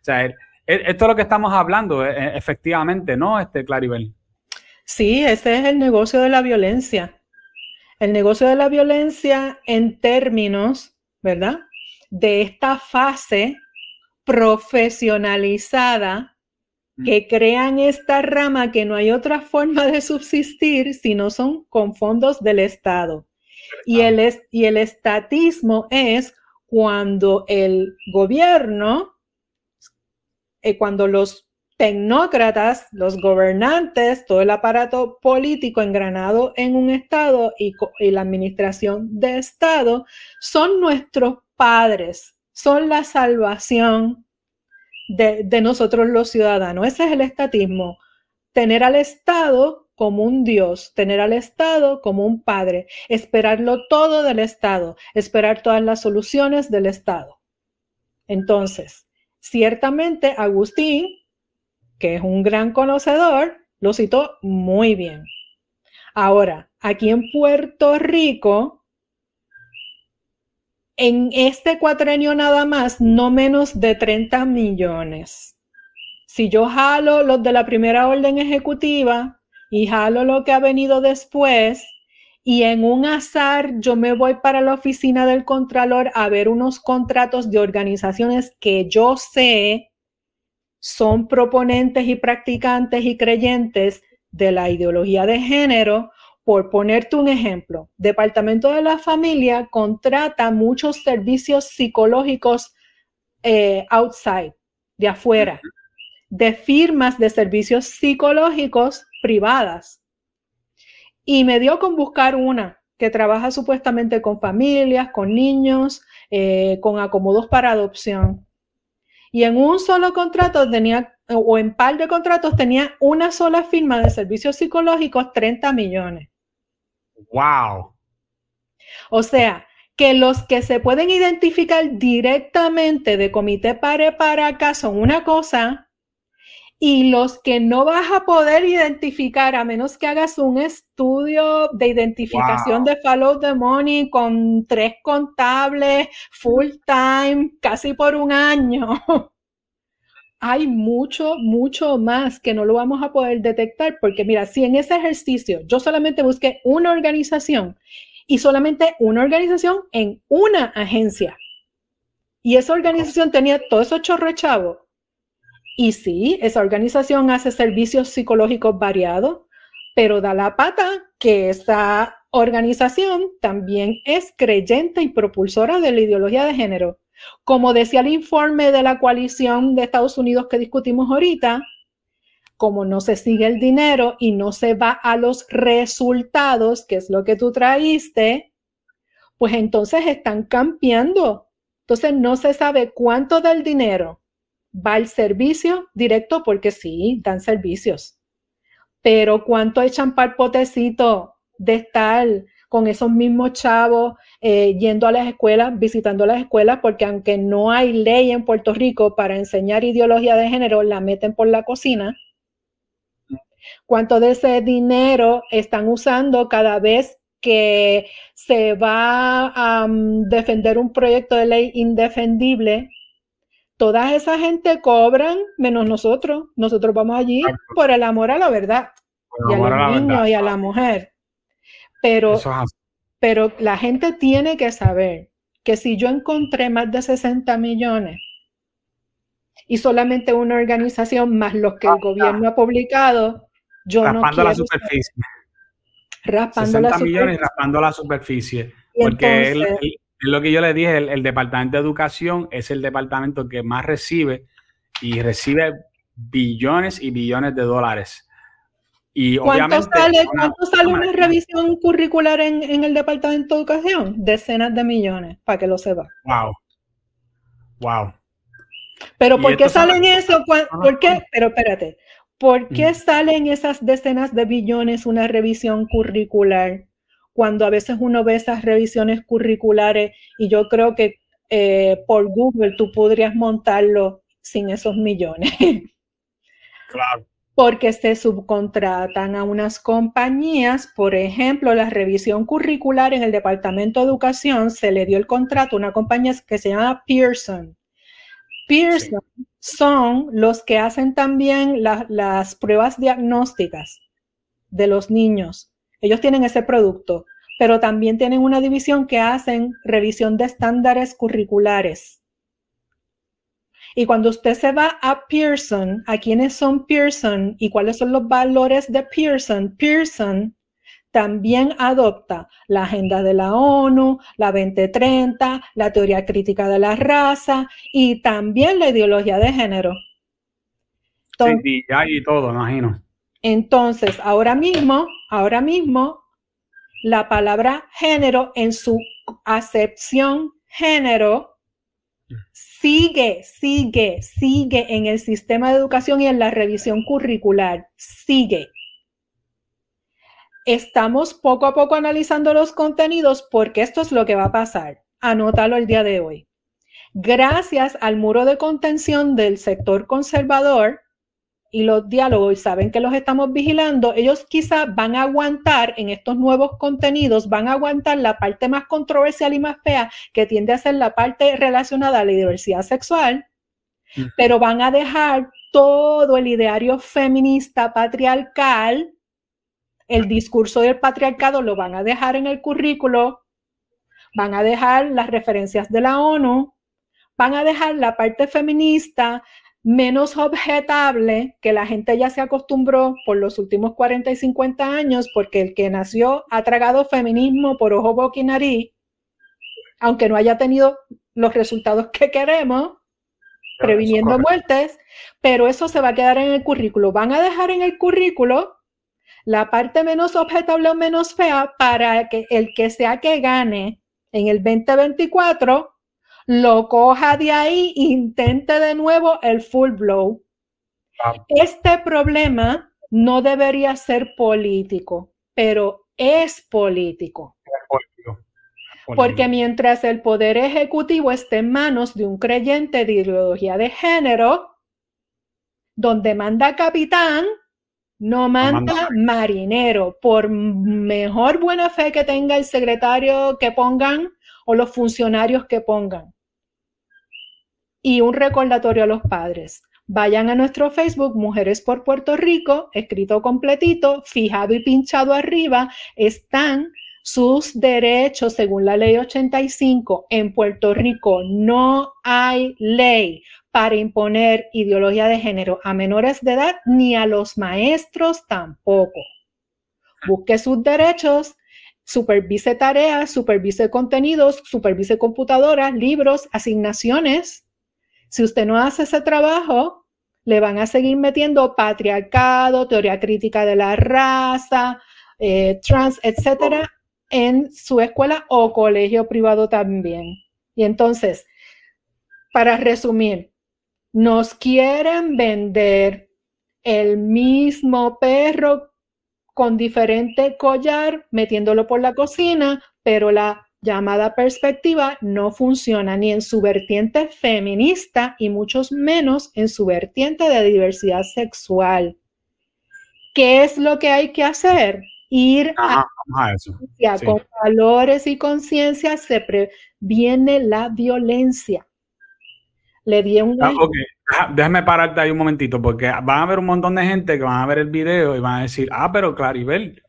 O sea, esto es lo que estamos hablando, e, e, efectivamente, ¿no, este Claribel? Sí, ese es el negocio de la violencia. El negocio de la violencia en términos, ¿verdad? De esta fase profesionalizada mm. que crean esta rama que no hay otra forma de subsistir si no son con fondos del Estado. Y el, y el estatismo es cuando el gobierno, eh, cuando los tecnócratas, los gobernantes, todo el aparato político engranado en un Estado y, y la administración de Estado son nuestros padres son la salvación de, nosotros los ciudadanos. Ese es el estatismo. Tener al Estado como un Dios, tener al Estado como un Padre, esperarlo todo del Estado, esperar todas las soluciones del Estado. Entonces, ciertamente Agustín, que es un gran conocedor, lo citó muy bien. Ahora, aquí en Puerto Rico, en este cuatrenio nada más, no menos de 30 millones. Si yo jalo los de la primera orden ejecutiva y jalo lo que ha venido después, y en un azar yo me voy para la oficina del Contralor a ver unos contratos de organizaciones que yo sé son proponentes y practicantes y creyentes de la ideología de género. Por ponerte un ejemplo, Departamento de la Familia contrata muchos servicios psicológicos eh, outside, de afuera, de firmas de servicios psicológicos privadas y me dio con buscar una que trabaja supuestamente con familias, con niños, eh, con acomodos para adopción. Y en un solo contrato tenía, o en par de contratos tenía una sola firma de servicios psicológicos, 30 millones. ¡Wow! O sea, que los que se pueden identificar directamente de comité pare para acá son una cosa y los que no vas a poder identificar a menos que hagas un estudio de identificación de follow the money con tres contables full time casi por un año. Hay mucho, mucho más que no lo vamos a poder detectar porque mira, si en ese ejercicio yo solamente busqué una organización y solamente una organización en una agencia y esa organización tenía todo esos chorro chavos, y sí, esa organización hace servicios psicológicos variados, pero da la pata que esa organización también es creyente y propulsora de la ideología de género. Como decía el informe de la coalición de Estados Unidos que discutimos ahorita, como no se sigue el dinero y no se va a los resultados, que es lo que tú traíste, pues entonces están cambiando. Entonces no se sabe cuánto del dinero va al servicio directo porque sí, dan servicios. Pero ¿cuánto echan para el potecito de estar con esos mismos chavos eh, yendo a las escuelas, visitando las escuelas? Porque aunque no hay ley en Puerto Rico para enseñar ideología de género, la meten por la cocina. ¿Cuánto de ese dinero están usando cada vez que se va a mm, defender un proyecto de ley indefendible toda esa gente cobran menos nosotros. Nosotros vamos allí por el amor a la verdad y a los niños y a la mujer. Pero, pero la gente tiene que saber que si yo encontré más de 60 millones y solamente una organización más los que el gobierno ha publicado, yo raspando no quiero la superficie. Raspando 60 la millones superficie. raspando la superficie. Y Porque entonces- él- es lo que yo le dije, el, el Departamento de Educación es el departamento que más recibe y recibe billones y billones de dólares. Y ¿Cuánto sale, una- cuánto sale una revisión curricular en, en el Departamento de Educación? Decenas de millones, para que lo sepa. Wow. Wow. Pero ¿por qué son salen eso? Las ¿Por qué? Pero espérate. ¿Por qué Mm. salen esas decenas de billones una revisión curricular? Cuando a veces uno ve esas revisiones curriculares y yo creo que eh, por Google tú podrías montarlo sin esos millones. Claro. Porque se subcontratan a unas compañías, por ejemplo, la revisión curricular en el Departamento de Educación se le dio el contrato a una compañía que se llama Pearson. Pearson son los que hacen también la- las pruebas diagnósticas de los niños. Ellos tienen ese producto, pero también tienen una división que hacen revisión de estándares curriculares. Y cuando usted se va a Pearson, ¿a quiénes son Pearson y cuáles son los valores de Pearson? Pearson también adopta la agenda de la ONU, la 2030, la teoría crítica de la raza y también la ideología de género. Entonces, Sí, y ya y todo, imagino. entonces, ahora mismo, ahora mismo, la palabra género en su acepción género sigue, sigue, sigue en el sistema de educación y en la revisión curricular. Sigue. Estamos poco a poco analizando los contenidos porque esto es lo que va a pasar. Anótalo el día de hoy. gracias al muro de contención del sector conservador y los diálogos y saben que los estamos vigilando, ellos quizás van a aguantar en estos nuevos contenidos, van a aguantar la parte más controversial y más fea que tiende a ser la parte relacionada a la diversidad sexual, pero van a dejar todo el ideario feminista patriarcal, el discurso del patriarcado lo van a dejar en el currículo, van a dejar las referencias de la ONU, van a dejar la parte feminista menos objetable que la gente ya se acostumbró por los últimos 40 y 50 años, porque el que nació ha tragado feminismo por ojo, boca y nariz, aunque no haya tenido los resultados que queremos, previniendo muertes, pero eso se va a quedar en el currículo. Van a dejar en el currículo la parte menos objetable o menos fea para que el que sea que gane en el 2024 lo coja de ahí, intente de nuevo el full blow. Este problema no debería ser político, pero es político. Porque mientras el poder ejecutivo esté en manos de un creyente de ideología de género, donde manda capitán, no manda, marinero. Por mejor buena fe que tenga el secretario que pongan o los funcionarios que pongan. Y un recordatorio a los padres. Vayan a nuestro Facebook Mujeres por Puerto Rico, escrito completito, fijado y pinchado arriba, están sus derechos según la ley 85. En Puerto Rico no hay ley para imponer ideología de género a menores de edad ni a los maestros tampoco. Busque sus derechos, supervise tareas, supervise contenidos, supervise computadoras, libros, asignaciones. Si usted no hace ese trabajo, le van a seguir metiendo patriarcado, teoría crítica de la raza, eh, trans, etcétera, en su escuela o colegio privado también. Y entonces, para resumir, nos quieren vender el mismo perro con diferente collar, metiéndolo por la cocina, pero la llamada perspectiva no funciona ni en su vertiente feminista y muchos menos en su vertiente de diversidad sexual. ¿Qué es lo que hay que hacer? Ir a, eso. Con valores y conciencia se previene la violencia. Le di un... Ah, déjame pararte ahí un momentito, porque van a haber un montón de gente que van a ver el video y van a decir, ah, pero Claribel,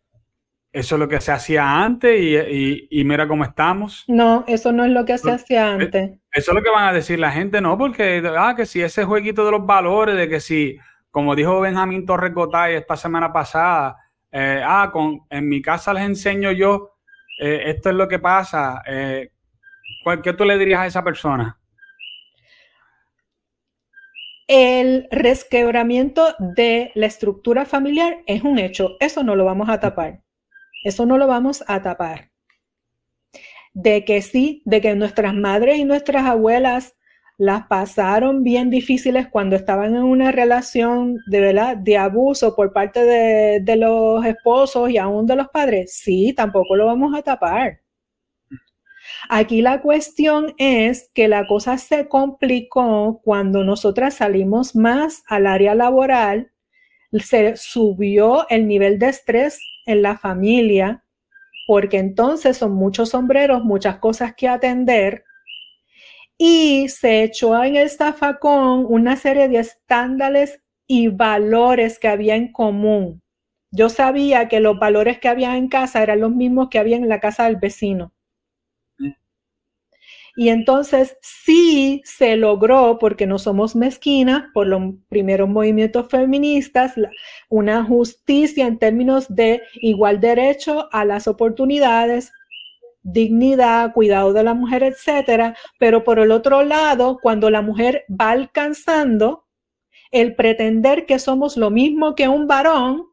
eso es lo que se hacía antes y, mira cómo estamos. No, eso no es lo que se hacía eh, antes. Eso es lo que van a decir la gente, no, porque, ah, que si ese jueguito de los valores, de que si, como dijo Benjamín Torres Gotay esta semana pasada, eh, ah, con, en mi casa les enseño yo, eh, esto es lo que pasa, ¿qué tú le dirías a esa persona? El resquebramiento de la estructura familiar es un hecho, eso no lo vamos a tapar, eso no lo vamos a tapar. De que sí, de que nuestras madres y nuestras abuelas las pasaron bien difíciles cuando estaban en una relación de, ¿verdad? de abuso por parte de, de los esposos y aún de los padres, sí, tampoco lo vamos a tapar. Aquí la cuestión es que la cosa se complicó cuando nosotras salimos más al área laboral, se subió el nivel de estrés en la familia, porque entonces son muchos sombreros, muchas cosas que atender, y se echó en el zafacón una serie de estándares y valores que había en común. Yo sabía que los valores que había en casa eran los mismos que había en la casa del vecino. Y entonces sí se logró, porque no somos mezquinas, por los primeros movimientos feministas, una justicia en términos de igual derecho a las oportunidades, dignidad, cuidado de la mujer, etcétera. Pero por el otro lado, cuando la mujer va alcanzando el pretender que somos lo mismo que un varón,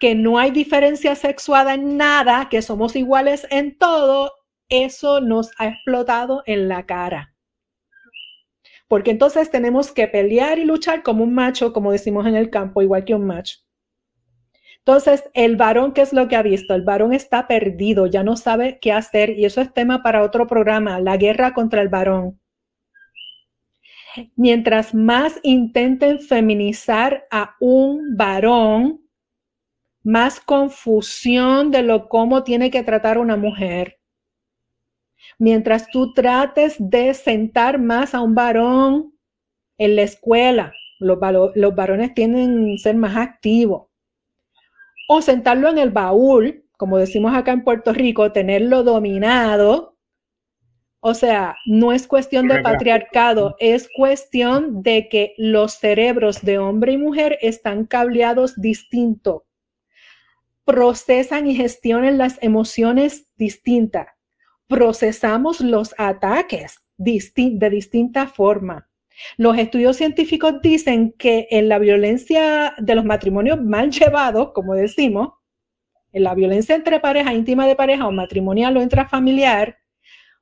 que no hay diferencia sexuada en nada, que somos iguales en todo, eso nos ha explotado en la cara. Porque entonces tenemos que pelear y luchar como un macho, como decimos en el campo, igual que un macho. Entonces, el varón, ¿qué es lo que ha visto? El varón está perdido, ya no sabe qué hacer y eso es tema para otro programa, la guerra contra el varón. Mientras más intenten feminizar a un varón, más confusión de lo cómo tiene que tratar una mujer. Mientras tú trates de sentar más a un varón en la escuela, los, los varones tienden a ser más activos. O sentarlo en el baúl, como decimos acá en Puerto Rico, tenerlo dominado o sea, no es cuestión de patriarcado, es cuestión de que los cerebros de hombre y mujer están cableados distinto. Procesan y gestionan las emociones distintas. Procesamos los ataques de distinta forma. Los estudios científicos dicen que en la violencia de los matrimonios mal llevados, como decimos, en la violencia entre pareja, íntima de pareja o matrimonial o intrafamiliar,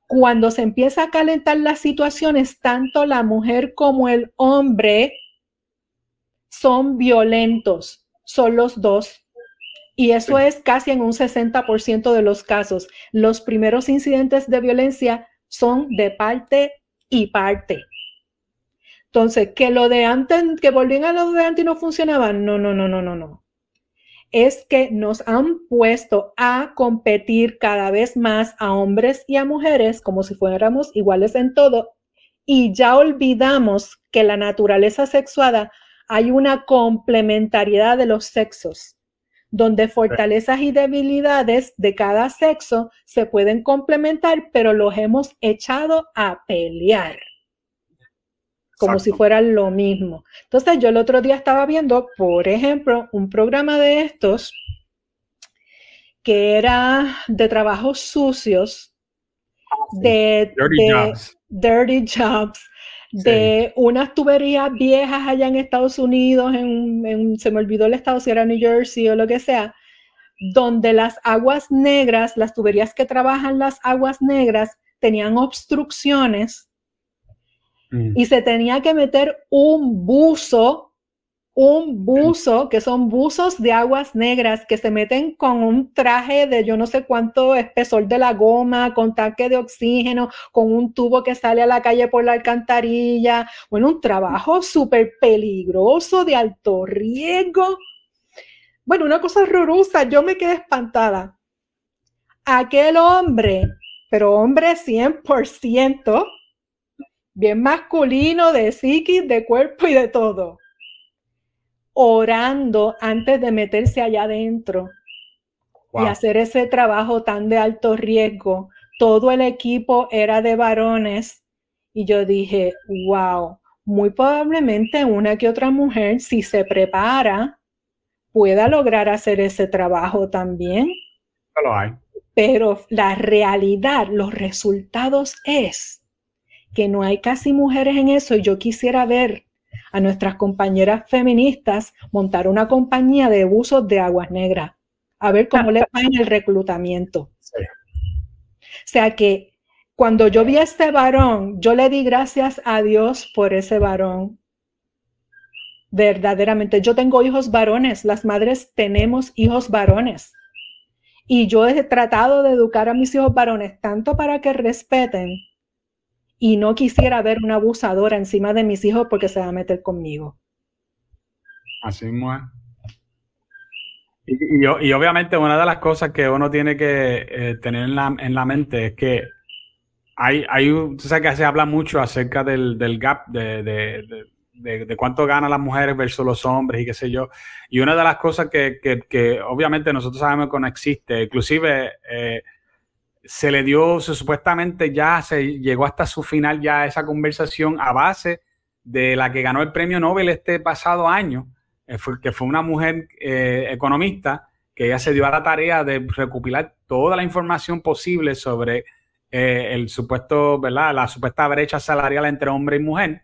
cuando se empieza a calentar las situaciones, tanto la mujer como el hombre son violentos, son los dos. Y eso es casi en un 60% de los casos. Los primeros incidentes de violencia son de parte y parte. Entonces, que lo de antes, que volvían a lo de antes y no funcionaba, no, no, no, no, no, no es que nos han puesto a competir cada vez más a hombres y a mujeres como si fuéramos iguales en todo y ya olvidamos que la naturaleza sexuada hay una complementariedad de los sexos, donde fortalezas y debilidades de cada sexo se pueden complementar, pero los hemos echado a pelear. Como si fueran lo mismo. Entonces yo el otro día estaba viendo, por ejemplo, un programa de estos que era de trabajos sucios, ah, de dirty jobs, de unas tuberías viejas allá en Estados Unidos, en, se me olvidó el estado, si era New Jersey o lo que sea, donde las aguas negras, las tuberías que trabajan las aguas negras, tenían obstrucciones Mm. y se tenía que meter un buzo, un buzo, que son buzos de aguas negras que se meten con un traje de yo no sé cuánto espesor de la goma, con tanque de oxígeno, con un tubo que sale a la calle por la alcantarilla. Bueno, un trabajo súper peligroso, de alto riesgo. Bueno, una cosa horrorosa, yo me quedé espantada. Aquel hombre, pero hombre 100%, bien masculino, de psiquis, de cuerpo y de todo, orando antes de meterse allá adentro y hacer ese trabajo tan de alto riesgo. Todo el equipo era de varones y yo dije, wow, muy probablemente una que otra mujer, si se prepara, pueda lograr hacer ese trabajo también. Pero la realidad, los resultados es que no hay casi mujeres en eso y yo quisiera ver a nuestras compañeras feministas montar una compañía de buzos de aguas negras, a ver cómo les va en el reclutamiento. O sea que cuando yo vi a este varón, yo le di gracias a Dios por ese varón. Verdaderamente, yo tengo hijos varones, las madres tenemos hijos varones. Y yo he tratado de educar a mis hijos varones tanto para que respeten y no quisiera ver una abusadora encima de mis hijos porque se va a meter conmigo. Así es. Y, obviamente una de las cosas que uno tiene que eh, tener en la, mente es que hay, hay tú sabes que se habla mucho acerca del, gap de, de, cuánto ganan las mujeres versus los hombres y qué sé yo. Y una de las cosas que, obviamente nosotros sabemos que no existe, inclusive eh, se le dio, supuestamente ya se llegó hasta su final ya esa conversación a base de la que ganó el premio Nobel este pasado año, eh, que fue una mujer eh, economista que ella se dio a la tarea de recopilar toda la información posible sobre eh, el supuesto, ¿verdad? La supuesta brecha salarial entre hombre y mujer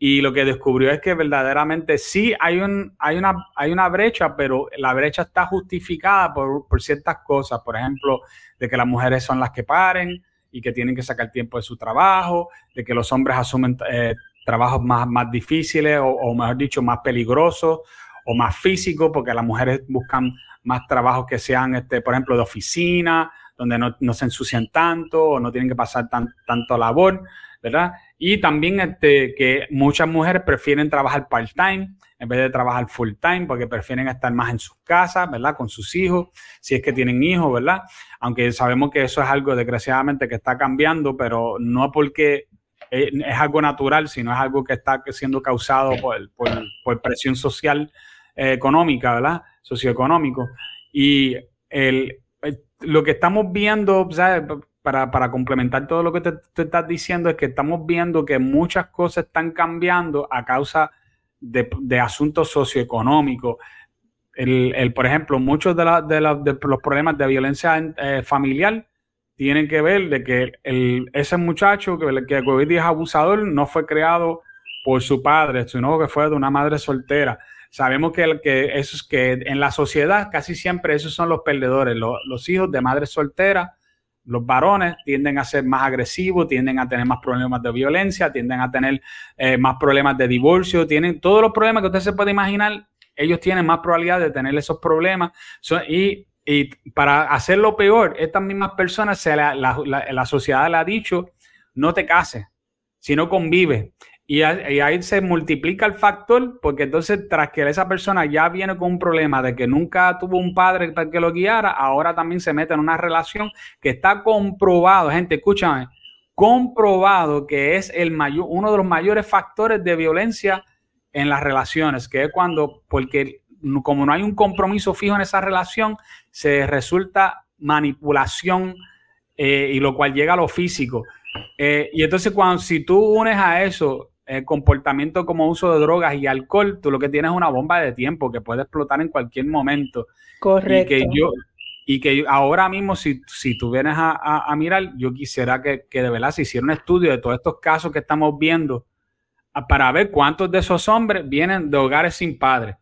y lo que descubrió es que verdaderamente sí hay, un, hay, una, hay una brecha, pero la brecha está justificada por, ciertas cosas, por ejemplo, de que las mujeres son las que paren y que tienen que sacar tiempo de su trabajo, de que los hombres asumen eh, trabajos más, más difíciles o, mejor dicho, más peligrosos o más físicos, porque las mujeres buscan más trabajos que sean, este, por ejemplo, de oficina, donde no, se ensucian tanto o no tienen que pasar tan, tanto labor, ¿verdad? Y también este, que muchas mujeres prefieren trabajar part-time en vez de trabajar full-time porque prefieren estar más en sus casas, ¿verdad? Con sus hijos, si es que tienen hijos, ¿verdad? Aunque sabemos que eso es algo desgraciadamente que está cambiando, pero no porque eh, es algo natural, sino es algo que está siendo causado por, por, presión social eh, económica, ¿verdad? Socioeconómico. Y el, lo que estamos viendo, ¿sabes? Para, complementar todo lo que te, estás diciendo, es que estamos viendo que muchas cosas están cambiando a causa de, asuntos socioeconómicos. El, por ejemplo, muchos de, los problemas de violencia eh, familiar tienen que ver de que ese muchacho que, que día es abusador no fue creado por su padre, sino que fue de una madre soltera. Sabemos que, que, eso que en la sociedad casi siempre esos son los perdedores, los hijos de madres solteras los varones tienden a ser más agresivos, tienden a tener más problemas de violencia, tienden a tener eh, más problemas de divorcio, tienen todos los problemas que usted se puede imaginar, ellos tienen más probabilidad de tener esos problemas. y, para hacerlo peor, estas mismas personas, se la, la, sociedad le ha dicho, no te cases, sino convive. Y, ahí se multiplica el factor, porque entonces tras que esa persona ya viene con un problema de que nunca tuvo un padre para que lo guiara, ahora también se mete en una relación que está comprobado, gente, escúchame, comprobado que es el mayor, uno de los mayores factores de violencia en las relaciones, que es cuando, porque como no hay un compromiso fijo en esa relación, se resulta manipulación eh, y lo cual llega a lo físico. Eh, y entonces cuando si tú unes a eso el comportamiento como uso de drogas y alcohol, tú lo que tienes es una bomba de tiempo que puede explotar en cualquier momento. Correcto. Y que yo, y que ahora mismo, si, si tú vienes a, mirar, yo quisiera que, de verdad se hiciera un estudio de todos estos casos que estamos viendo para ver cuántos de esos hombres vienen de hogares sin padres,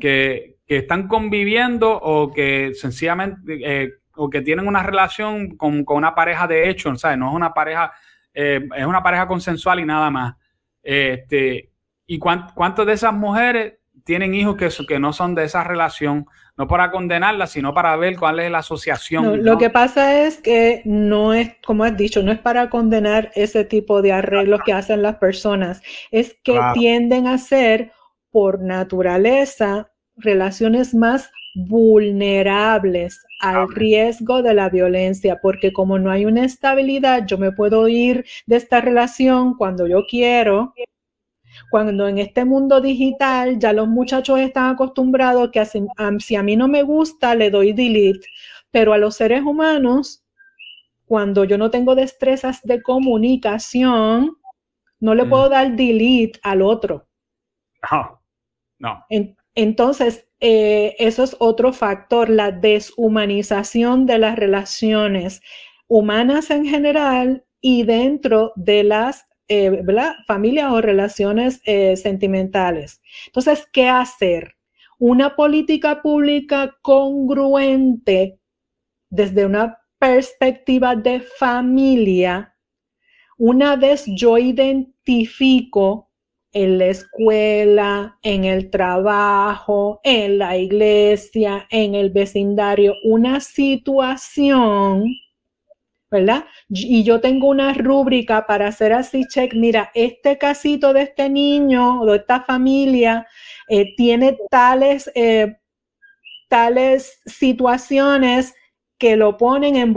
que, están conviviendo o que sencillamente, eh, o que tienen una relación con, una pareja de hecho, ¿sabes? No es una pareja, eh, es una pareja consensual y nada más. Este, ¿Y cuántas de esas mujeres tienen hijos que, que no son de esa relación? No para condenarlas, sino para ver cuál es la asociación. Lo que pasa es que no es, como has dicho, no es para condenar ese tipo de arreglos que hacen las personas, es que tienden a ser por naturaleza relaciones más vulnerables al riesgo de la violencia, porque como no hay una estabilidad, yo me puedo ir de esta relación cuando yo quiero. Cuando en este mundo digital ya los muchachos están acostumbrados que si a mí no me gusta, le doy delete, pero a los seres humanos, cuando yo no tengo destrezas de comunicación, no le mm. puedo dar delete al otro. No, no. entonces, eh, eso es otro factor, la deshumanización de las relaciones humanas en general y dentro de las eh, familias o relaciones eh, sentimentales. Entonces, ¿qué hacer? Una política pública congruente desde una perspectiva de familia. Una vez yo identifico en la escuela, en el trabajo, en la iglesia, en el vecindario, una situación, ¿verdad? Y yo tengo una rúbrica para hacer así, check, mira, este casito de este niño o de esta familia eh, tiene tales, eh, tales situaciones que lo ponen en,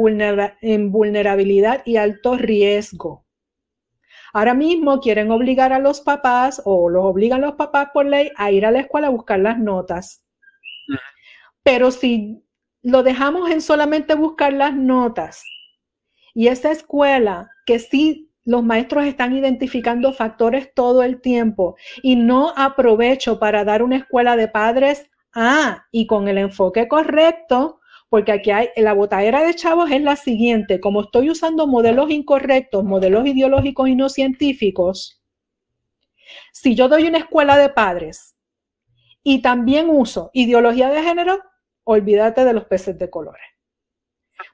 en vulnerabilidad y alto riesgo. Ahora mismo quieren obligar a los papás o los obligan los papás por ley a ir a la escuela a buscar las notas. Pero si lo dejamos en solamente buscar las notas y esa escuela que sí los maestros están identificando factores todo el tiempo y no aprovecho para dar una escuela de padres, ah, y con el enfoque correcto, porque aquí hay, la botadera de chavos es la siguiente, como estoy usando modelos incorrectos, modelos ideológicos y no científicos, si yo doy una escuela de padres y también uso ideología de género, olvídate de los peces de colores.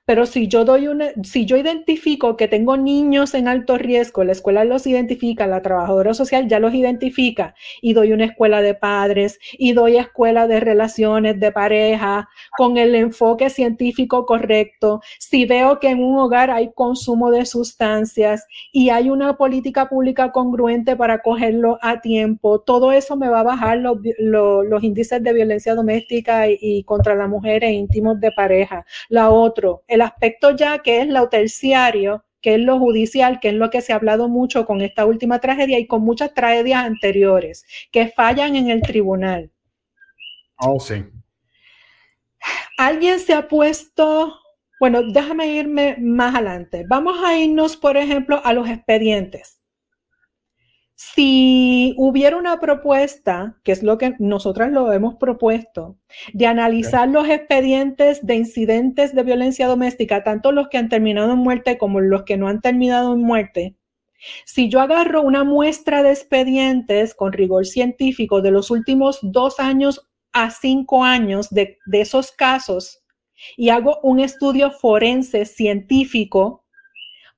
Pero si yo doy una, si yo identifico que tengo niños en alto riesgo, la escuela los identifica, la trabajadora social ya los identifica y doy una escuela de padres y doy escuela de relaciones de pareja con el enfoque científico correcto. Si veo que en un hogar hay consumo de sustancias y hay una política pública congruente para cogerlo a tiempo, todo eso me va a bajar los, los, índices de violencia doméstica y, contra la mujer e íntimos de pareja. La otro, el aspecto ya que es lo terciario, que es lo judicial, que es lo que se ha hablado mucho con esta última tragedia y con muchas tragedias anteriores, que fallan en el tribunal. Oh, sí. Alguien se ha puesto, bueno, déjame irme más adelante. Vamos a irnos, por ejemplo, a los expedientes. Si hubiera una propuesta, que es lo que nosotras lo hemos propuesto, de analizar los expedientes de incidentes de violencia doméstica, tanto los que han terminado en muerte como los que no han terminado en muerte, si yo agarro una muestra de expedientes con rigor científico de los últimos dos años a cinco años de, de esos casos y hago un estudio forense científico,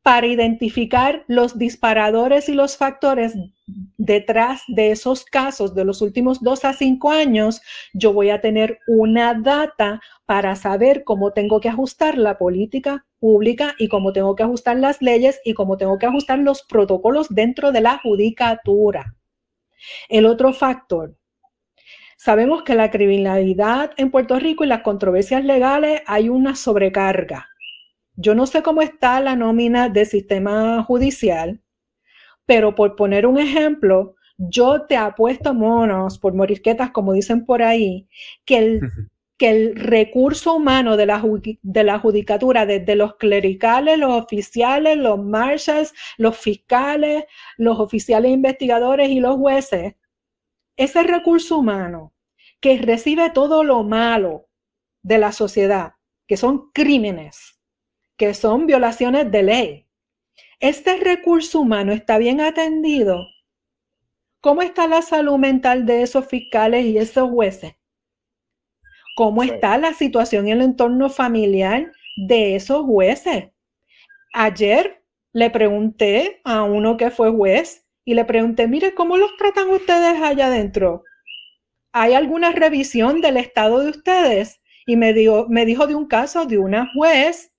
para identificar los disparadores y los factores detrás de esos casos de los últimos dos a cinco años, yo voy a tener una data para saber cómo tengo que ajustar la política pública y cómo tengo que ajustar las leyes y cómo tengo que ajustar los protocolos dentro de la judicatura. El otro factor, sabemos que la criminalidad en Puerto Rico y las controversias legales hay una sobrecarga yo no sé cómo está la nómina del sistema judicial, pero por poner un ejemplo, yo te apuesto monos por morisquetas, como dicen por ahí, que el, que el recurso humano de la, de la judicatura, desde los clericales, los oficiales, los marshals, los fiscales, los oficiales investigadores y los jueces, ese recurso humano que recibe todo lo malo de la sociedad, que son crímenes, que son violaciones de ley. ¿Este recurso humano está bien atendido? ¿Cómo está la salud mental de esos fiscales y esos jueces? ¿Cómo está la situación en el entorno familiar de esos jueces? Ayer le pregunté a uno que fue juez y le pregunté, mire, ¿cómo los tratan ustedes allá adentro? ¿Hay alguna revisión del estado de ustedes? Y me, me dijo de un caso de una juez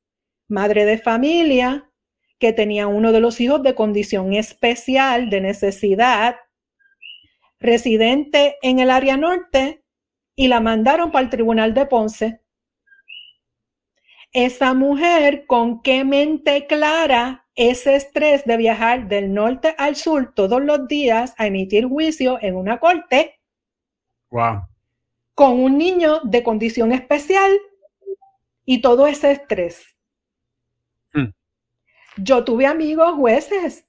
madre de familia, que tenía uno de los hijos de condición especial, de necesidad, residente en el área norte, y la mandaron para el tribunal de Ponce. Esa mujer, con qué mente clara ese estrés de viajar del norte al sur todos los días a emitir juicio en una corte. Wow. Con un niño de condición especial y todo ese estrés. Yo tuve amigos jueces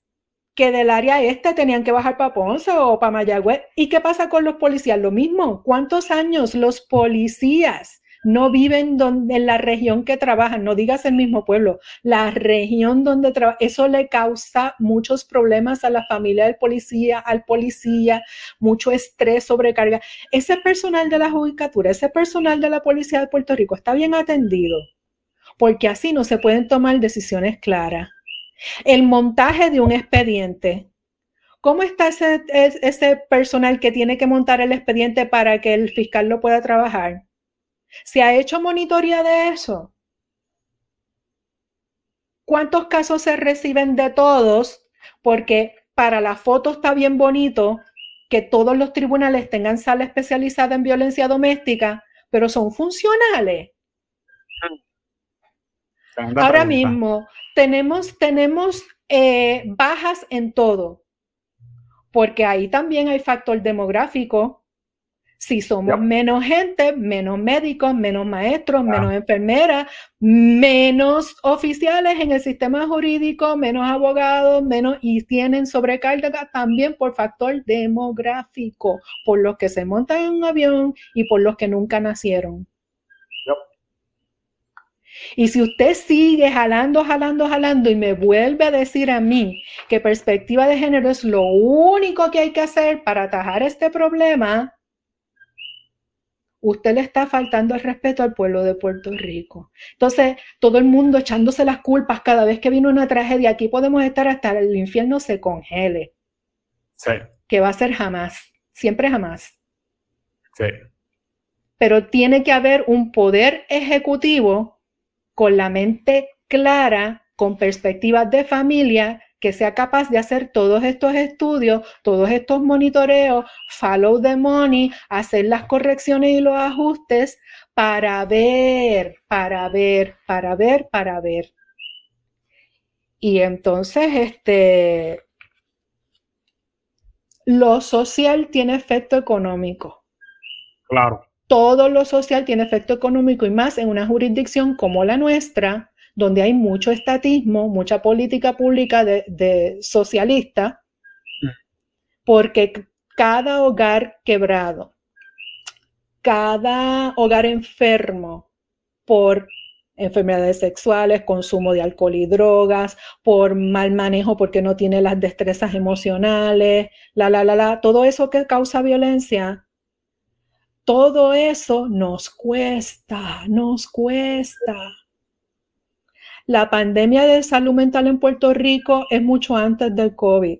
que del área este tenían que bajar para Ponce o para Mayagüez. ¿Y qué pasa con los policías? Lo mismo. ¿Cuántos años los policías no viven donde, en la región que trabajan? No digas el mismo pueblo, la región donde trabajan. Eso le causa muchos problemas a la familia del policía, al policía, mucho estrés, sobrecarga. Ese personal de la judicatura, ese personal de la policía de Puerto Rico está bien atendido, porque así no se pueden tomar decisiones claras el montaje de un expediente. ¿Cómo está ese, ese personal que tiene que montar el expediente para que el fiscal lo pueda trabajar? ¿Se ha hecho monitoría de eso? ¿Cuántos casos se reciben de todos? Porque para la foto está bien bonito que todos los tribunales tengan sala especializada en violencia doméstica, pero son funcionales. Ahora mismo tenemos, tenemos eh, bajas en todo, porque ahí también hay factor demográfico. Si somos menos gente, menos médicos, menos maestros, menos enfermeras, menos oficiales en el sistema jurídico, menos abogados, menos y tienen sobrecarga también por factor demográfico, por los que se montan en un avión y por los que nunca nacieron. Y si usted sigue jalando, jalando, jalando y me vuelve a decir a mí que perspectiva de género es lo único que hay que hacer para atajar este problema, usted le está faltando el respeto al pueblo de Puerto Rico. Entonces, todo el mundo echándose las culpas cada vez que viene una tragedia, aquí podemos estar hasta el infierno se congele. Sí. Que va a ser jamás, siempre jamás. Sí. Pero tiene que haber un poder ejecutivo con la mente clara, con perspectivas de familia, que sea capaz de hacer todos estos estudios, todos estos monitoreos, follow the money, hacer las correcciones y los ajustes para ver, para ver, para ver, para ver. Y entonces, este, lo social tiene efecto económico. Claro. Todo lo social tiene efecto económico y más en una jurisdicción como la nuestra, donde hay mucho estatismo, mucha política pública de, socialista, porque cada hogar quebrado, cada hogar enfermo por enfermedades sexuales, consumo de alcohol y drogas, por mal manejo porque no tiene las destrezas emocionales, la, la, la, la, todo eso que causa violencia, todo eso nos cuesta, nos cuesta. La pandemia de salud mental en Puerto Rico es mucho antes del COVID.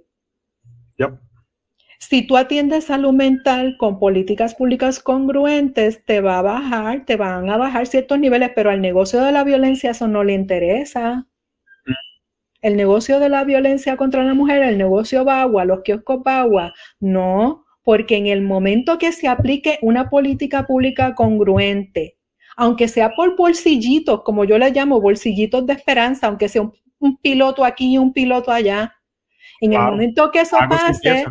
Si tú atiendes salud mental con políticas públicas congruentes, te va a bajar, te van a bajar ciertos niveles, pero al negocio de la violencia eso no le interesa. Mm. El negocio de la violencia contra la mujer, el negocio Bagua, los kioscos Bagua, no, porque en el momento que se aplique una política pública congruente, aunque sea por bolsillitos, como yo le llamo, bolsillitos de esperanza, aunque sea un, piloto aquí y un piloto allá. En el momento que eso pase,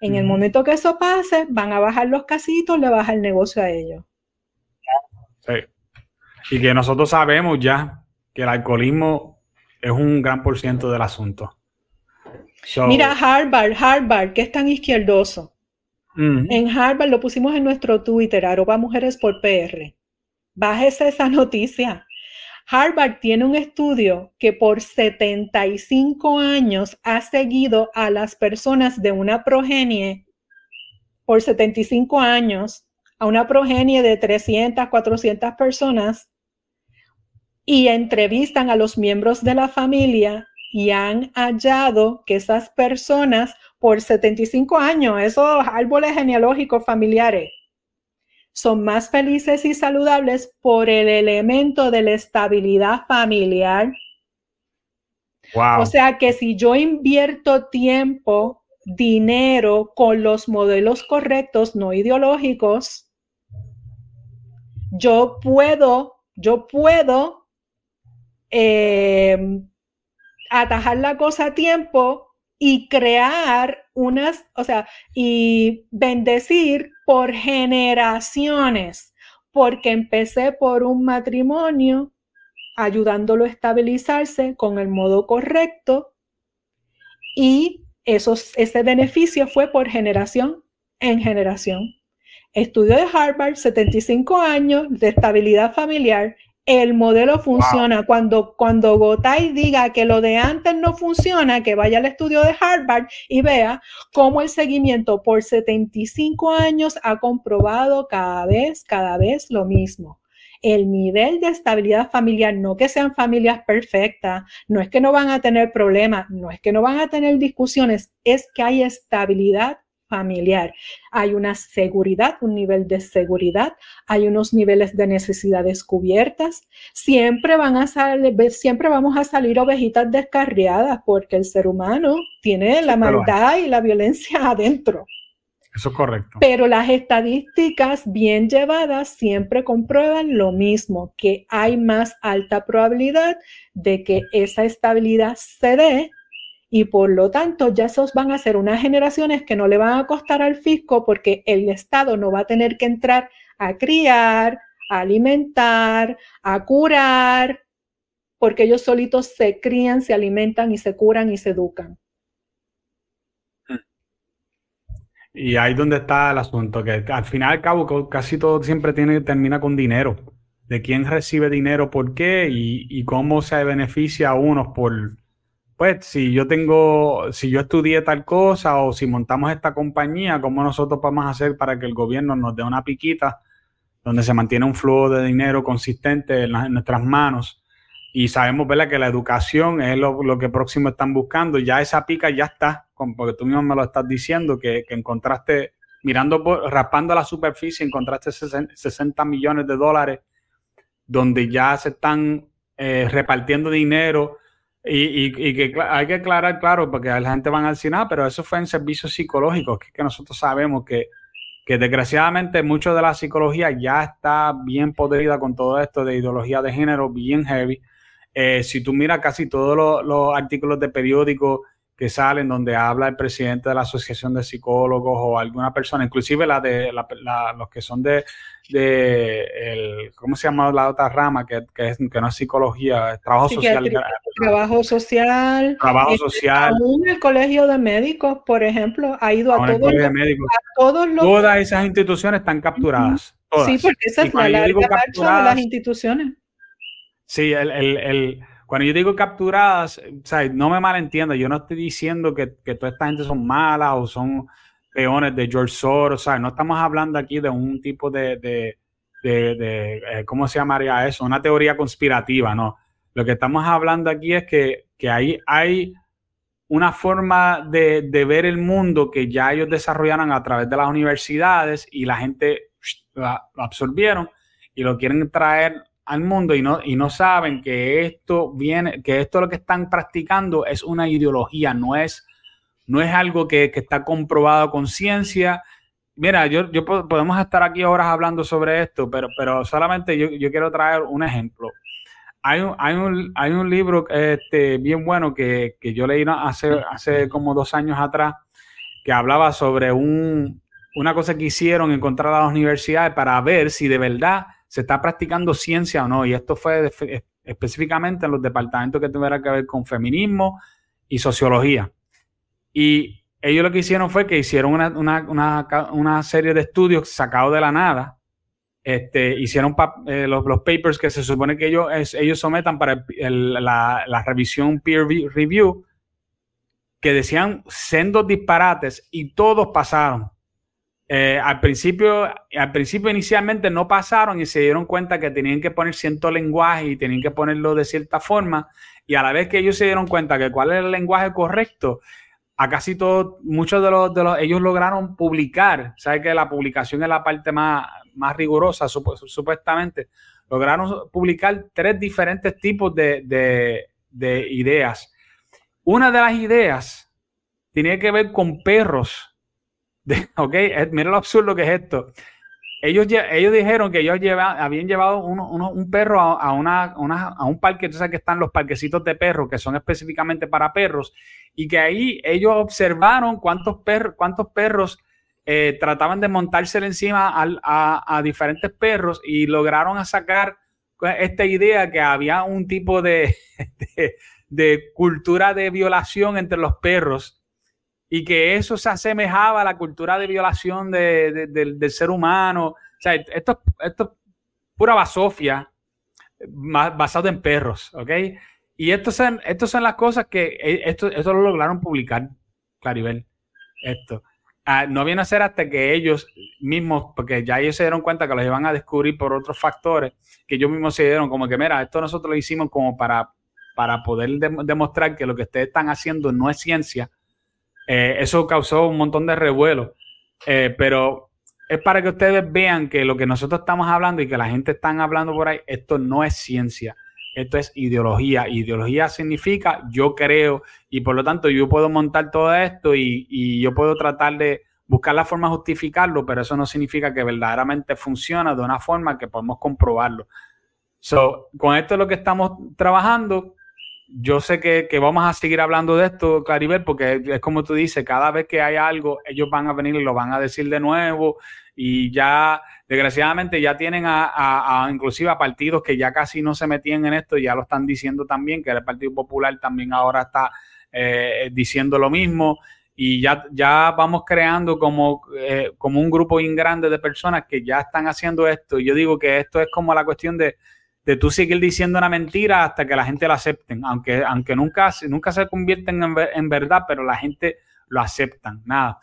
en el momento que eso pase, van a bajar los casitos, le baja el negocio a ellos. Sí. Y que nosotros sabemos ya que el alcoholismo es un gran por ciento del asunto. Mira, Harvard, Harvard, que es tan izquierdoso. En Harvard lo pusimos en nuestro Twitter, arroba mujeres por PR. Bájese esa noticia. Harvard tiene un estudio que por 75 años ha seguido a las personas de una progenie, por 75 años, a una progenie de 300, 400 personas, y entrevistan a los miembros de la familia y han hallado que esas personas por 75 años, esos árboles genealógicos familiares, son más felices y saludables por el elemento de la estabilidad familiar. O sea que si yo invierto tiempo, dinero con los modelos correctos, no ideológicos, yo puedo, yo puedo eh, atajar la cosa a tiempo y crear unas, o sea, y bendecir por generaciones, porque empecé por un matrimonio ayudándolo a estabilizarse con el modo correcto y ese beneficio fue por generación en generación. Estudio de Harvard, 75 años de estabilidad familiar el modelo funciona. Cuando, cuando Gotay diga que lo de antes no funciona, que vaya al estudio de Harvard y vea cómo el seguimiento por 75 años ha comprobado cada vez, cada vez lo mismo. El nivel de estabilidad familiar, no que sean familias perfectas, no es que no van a tener problemas, no es que no van a tener discusiones, es que hay estabilidad familiar. Hay una seguridad, un nivel de seguridad, hay unos niveles de necesidades cubiertas. Siempre van a salir, siempre vamos a salir ovejitas descarriadas porque el ser humano tiene la maldad y la violencia adentro. Eso es correcto. Pero las estadísticas bien llevadas siempre comprueban lo mismo, que hay más alta probabilidad de que esa estabilidad se dé y por lo tanto ya esos van a ser unas generaciones que no le van a costar al fisco porque el Estado no va a tener que entrar a criar, a alimentar, a curar, porque ellos solitos se crían, se alimentan y se curan y se educan. Y ahí donde está el asunto, que al final al cabo casi todo siempre tiene, termina con dinero. De quién recibe dinero, por qué y cómo se beneficia a unos por, pues si yo tengo, si yo estudié tal cosa o si montamos esta compañía, ¿cómo nosotros vamos a hacer para que el gobierno nos dé una piquita donde se mantiene un flujo de dinero consistente en, nuestras manos. Y sabemos, ¿verdad?, que la educación es lo, que próximo están buscando. Ya esa pica ya está, porque tú mismo me lo estás diciendo, que, encontraste, mirando, raspando la superficie, encontraste 60 millones de dólares, donde ya se están eh, repartiendo dinero y, que hay que aclarar, claro, porque la gente van al cine, ah, pero eso fue en servicios psicológicos, que, que nosotros sabemos que, que desgraciadamente mucho de la psicología ya está bien podrida con todo esto de ideología de género, bien heavy. Eh, si tú miras casi todos los, artículos de periódicos que salen donde habla el presidente de la Asociación de Psicólogos o alguna persona, inclusive la de los que son de, de el, ¿cómo se llama la otra rama? Que, que, es, que no es psicología, es trabajo social. Trabajo social. Trabajo social. Aún el colegio de médicos, por ejemplo, ha ido a, todos los, a todos los... Todas esas instituciones están capturadas. Sí, porque esa es la larga de las instituciones. Sí, el, el, el, cuando yo digo capturadas, o sea, no me malentienda, yo no estoy diciendo que, que toda esta gente son malas o son peones de George Soros, o no estamos hablando aquí de un tipo de, de, de, eh, ¿cómo se llamaría eso? Una teoría conspirativa, no. Lo que estamos hablando aquí es que, que ahí hay una forma de, de, ver el mundo que ya ellos desarrollaron a través de las universidades y la gente lo absorbieron y lo quieren traer al mundo y no, y no saben que esto viene, que esto lo que están practicando es una ideología, no es no es algo que, está comprobado con ciencia. Mira, yo, yo podemos estar aquí horas hablando sobre esto, pero, pero solamente yo, quiero traer un ejemplo. Hay un, hay un, hay un libro este, bien bueno que, yo leí hace, hace como dos años atrás que hablaba sobre un, una cosa que hicieron encontrar a las universidades para ver si de verdad se está practicando ciencia o no. Y esto fue específicamente en los departamentos que tuvieran que ver con feminismo y sociología. Y ellos lo que hicieron fue que hicieron una, serie de estudios sacados de la nada. Este, hicieron eh, los, papers que se supone que ellos, ellos sometan para la, revisión peer review, que decían sendos disparates y todos pasaron. Eh, al principio, al principio inicialmente no pasaron y se dieron cuenta que tenían que poner cierto lenguaje y tenían que ponerlo de cierta forma. Y a la vez que ellos se dieron cuenta que cuál es el lenguaje correcto, a casi todos, muchos de los, de los, ellos lograron publicar, sabe que la publicación es la parte más, más rigurosa, supuestamente, lograron publicar tres diferentes tipos de, ideas. Una de las ideas tenía que ver con perros. De, ok, mira lo absurdo que es esto. Ellos, ellos dijeron que ellos habían llevado un perro a, una, a un parque, tú que están los parquecitos de perros, que son específicamente para perros, y que ahí ellos observaron cuántos, perros cuántos perros eh, trataban de montárselo encima a, diferentes perros y lograron sacar esta idea que había un tipo de, de, cultura de violación entre los perros y que eso se asemejaba a la cultura de violación del ser humano. O sea, esto, esto es pura basofia basado en perros, ¿ok? Y estas son, son las cosas que eh, esto, esto lo lograron publicar, Claribel. Esto. Ah, no viene a ser hasta que ellos mismos, porque ya ellos se dieron cuenta que los iban a descubrir por otros factores, que ellos mismos se dieron como que, mira, esto nosotros lo hicimos como para, para poder demostrar que lo que ustedes están haciendo no es ciencia. Eh, eso causó un montón de revuelo, eh, pero es para que ustedes vean que lo que nosotros estamos hablando y que la gente está hablando por ahí, esto no es ciencia esto es ideología. Ideología significa yo creo y por lo tanto yo puedo montar todo esto y, yo puedo tratar de buscar la forma de justificarlo, pero eso no significa que verdaderamente funciona de una forma que podemos comprobarlo. So, con esto es lo que estamos trabajando. Yo sé que, vamos a seguir hablando de esto, Claribel, porque es como tú dices, cada vez que hay algo, ellos van a venir y lo van a decir de nuevo y ya desgraciadamente ya tienen a, inclusive a partidos que ya casi no se metían en esto, ya lo están diciendo también, que el Partido Popular también ahora está eh, diciendo lo mismo y ya, ya vamos creando como, eh, como un grupo bien grande de personas que ya están haciendo esto. Yo digo que esto es como la cuestión de, de tú seguir diciendo una mentira hasta que la gente la acepten, aunque, aunque nunca, nunca se convierten en, en verdad, pero la gente lo aceptan. Nada.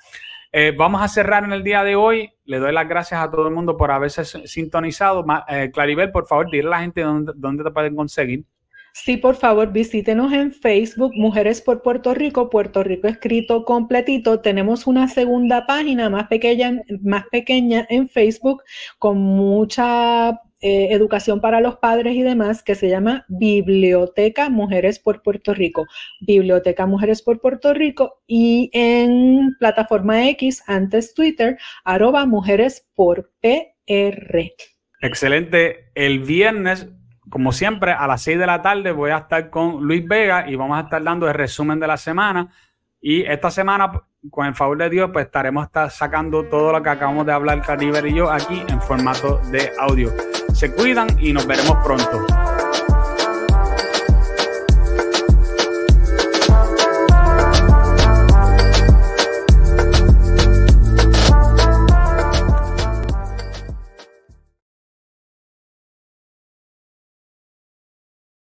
Eh, vamos a cerrar en el día de hoy. Le doy las gracias a todo el mundo por haberse sintonizado. Eh, Claribel, por favor, dile a la gente dónde, dónde te pueden conseguir. Sí, por favor, visítenos en Facebook, Mujeres por Puerto Rico, Puerto Rico escrito completito. Tenemos una segunda página más pequeña, más pequeña en Facebook con mucha eh, educación para los padres y demás que se llama Biblioteca Mujeres por Puerto Rico. Biblioteca Mujeres por Puerto Rico y en plataforma X, antes Twitter, arroba Mujeres por PR. Excelente. El viernes como siempre, a las 6 de la tarde voy a estar con Luis Vega y vamos a estar dando el resumen de la semana. Y esta semana, con el favor de Dios, pues estaremos sacando todo lo que acabamos de hablar Caribe y yo aquí en formato de audio. Se cuidan y nos veremos pronto.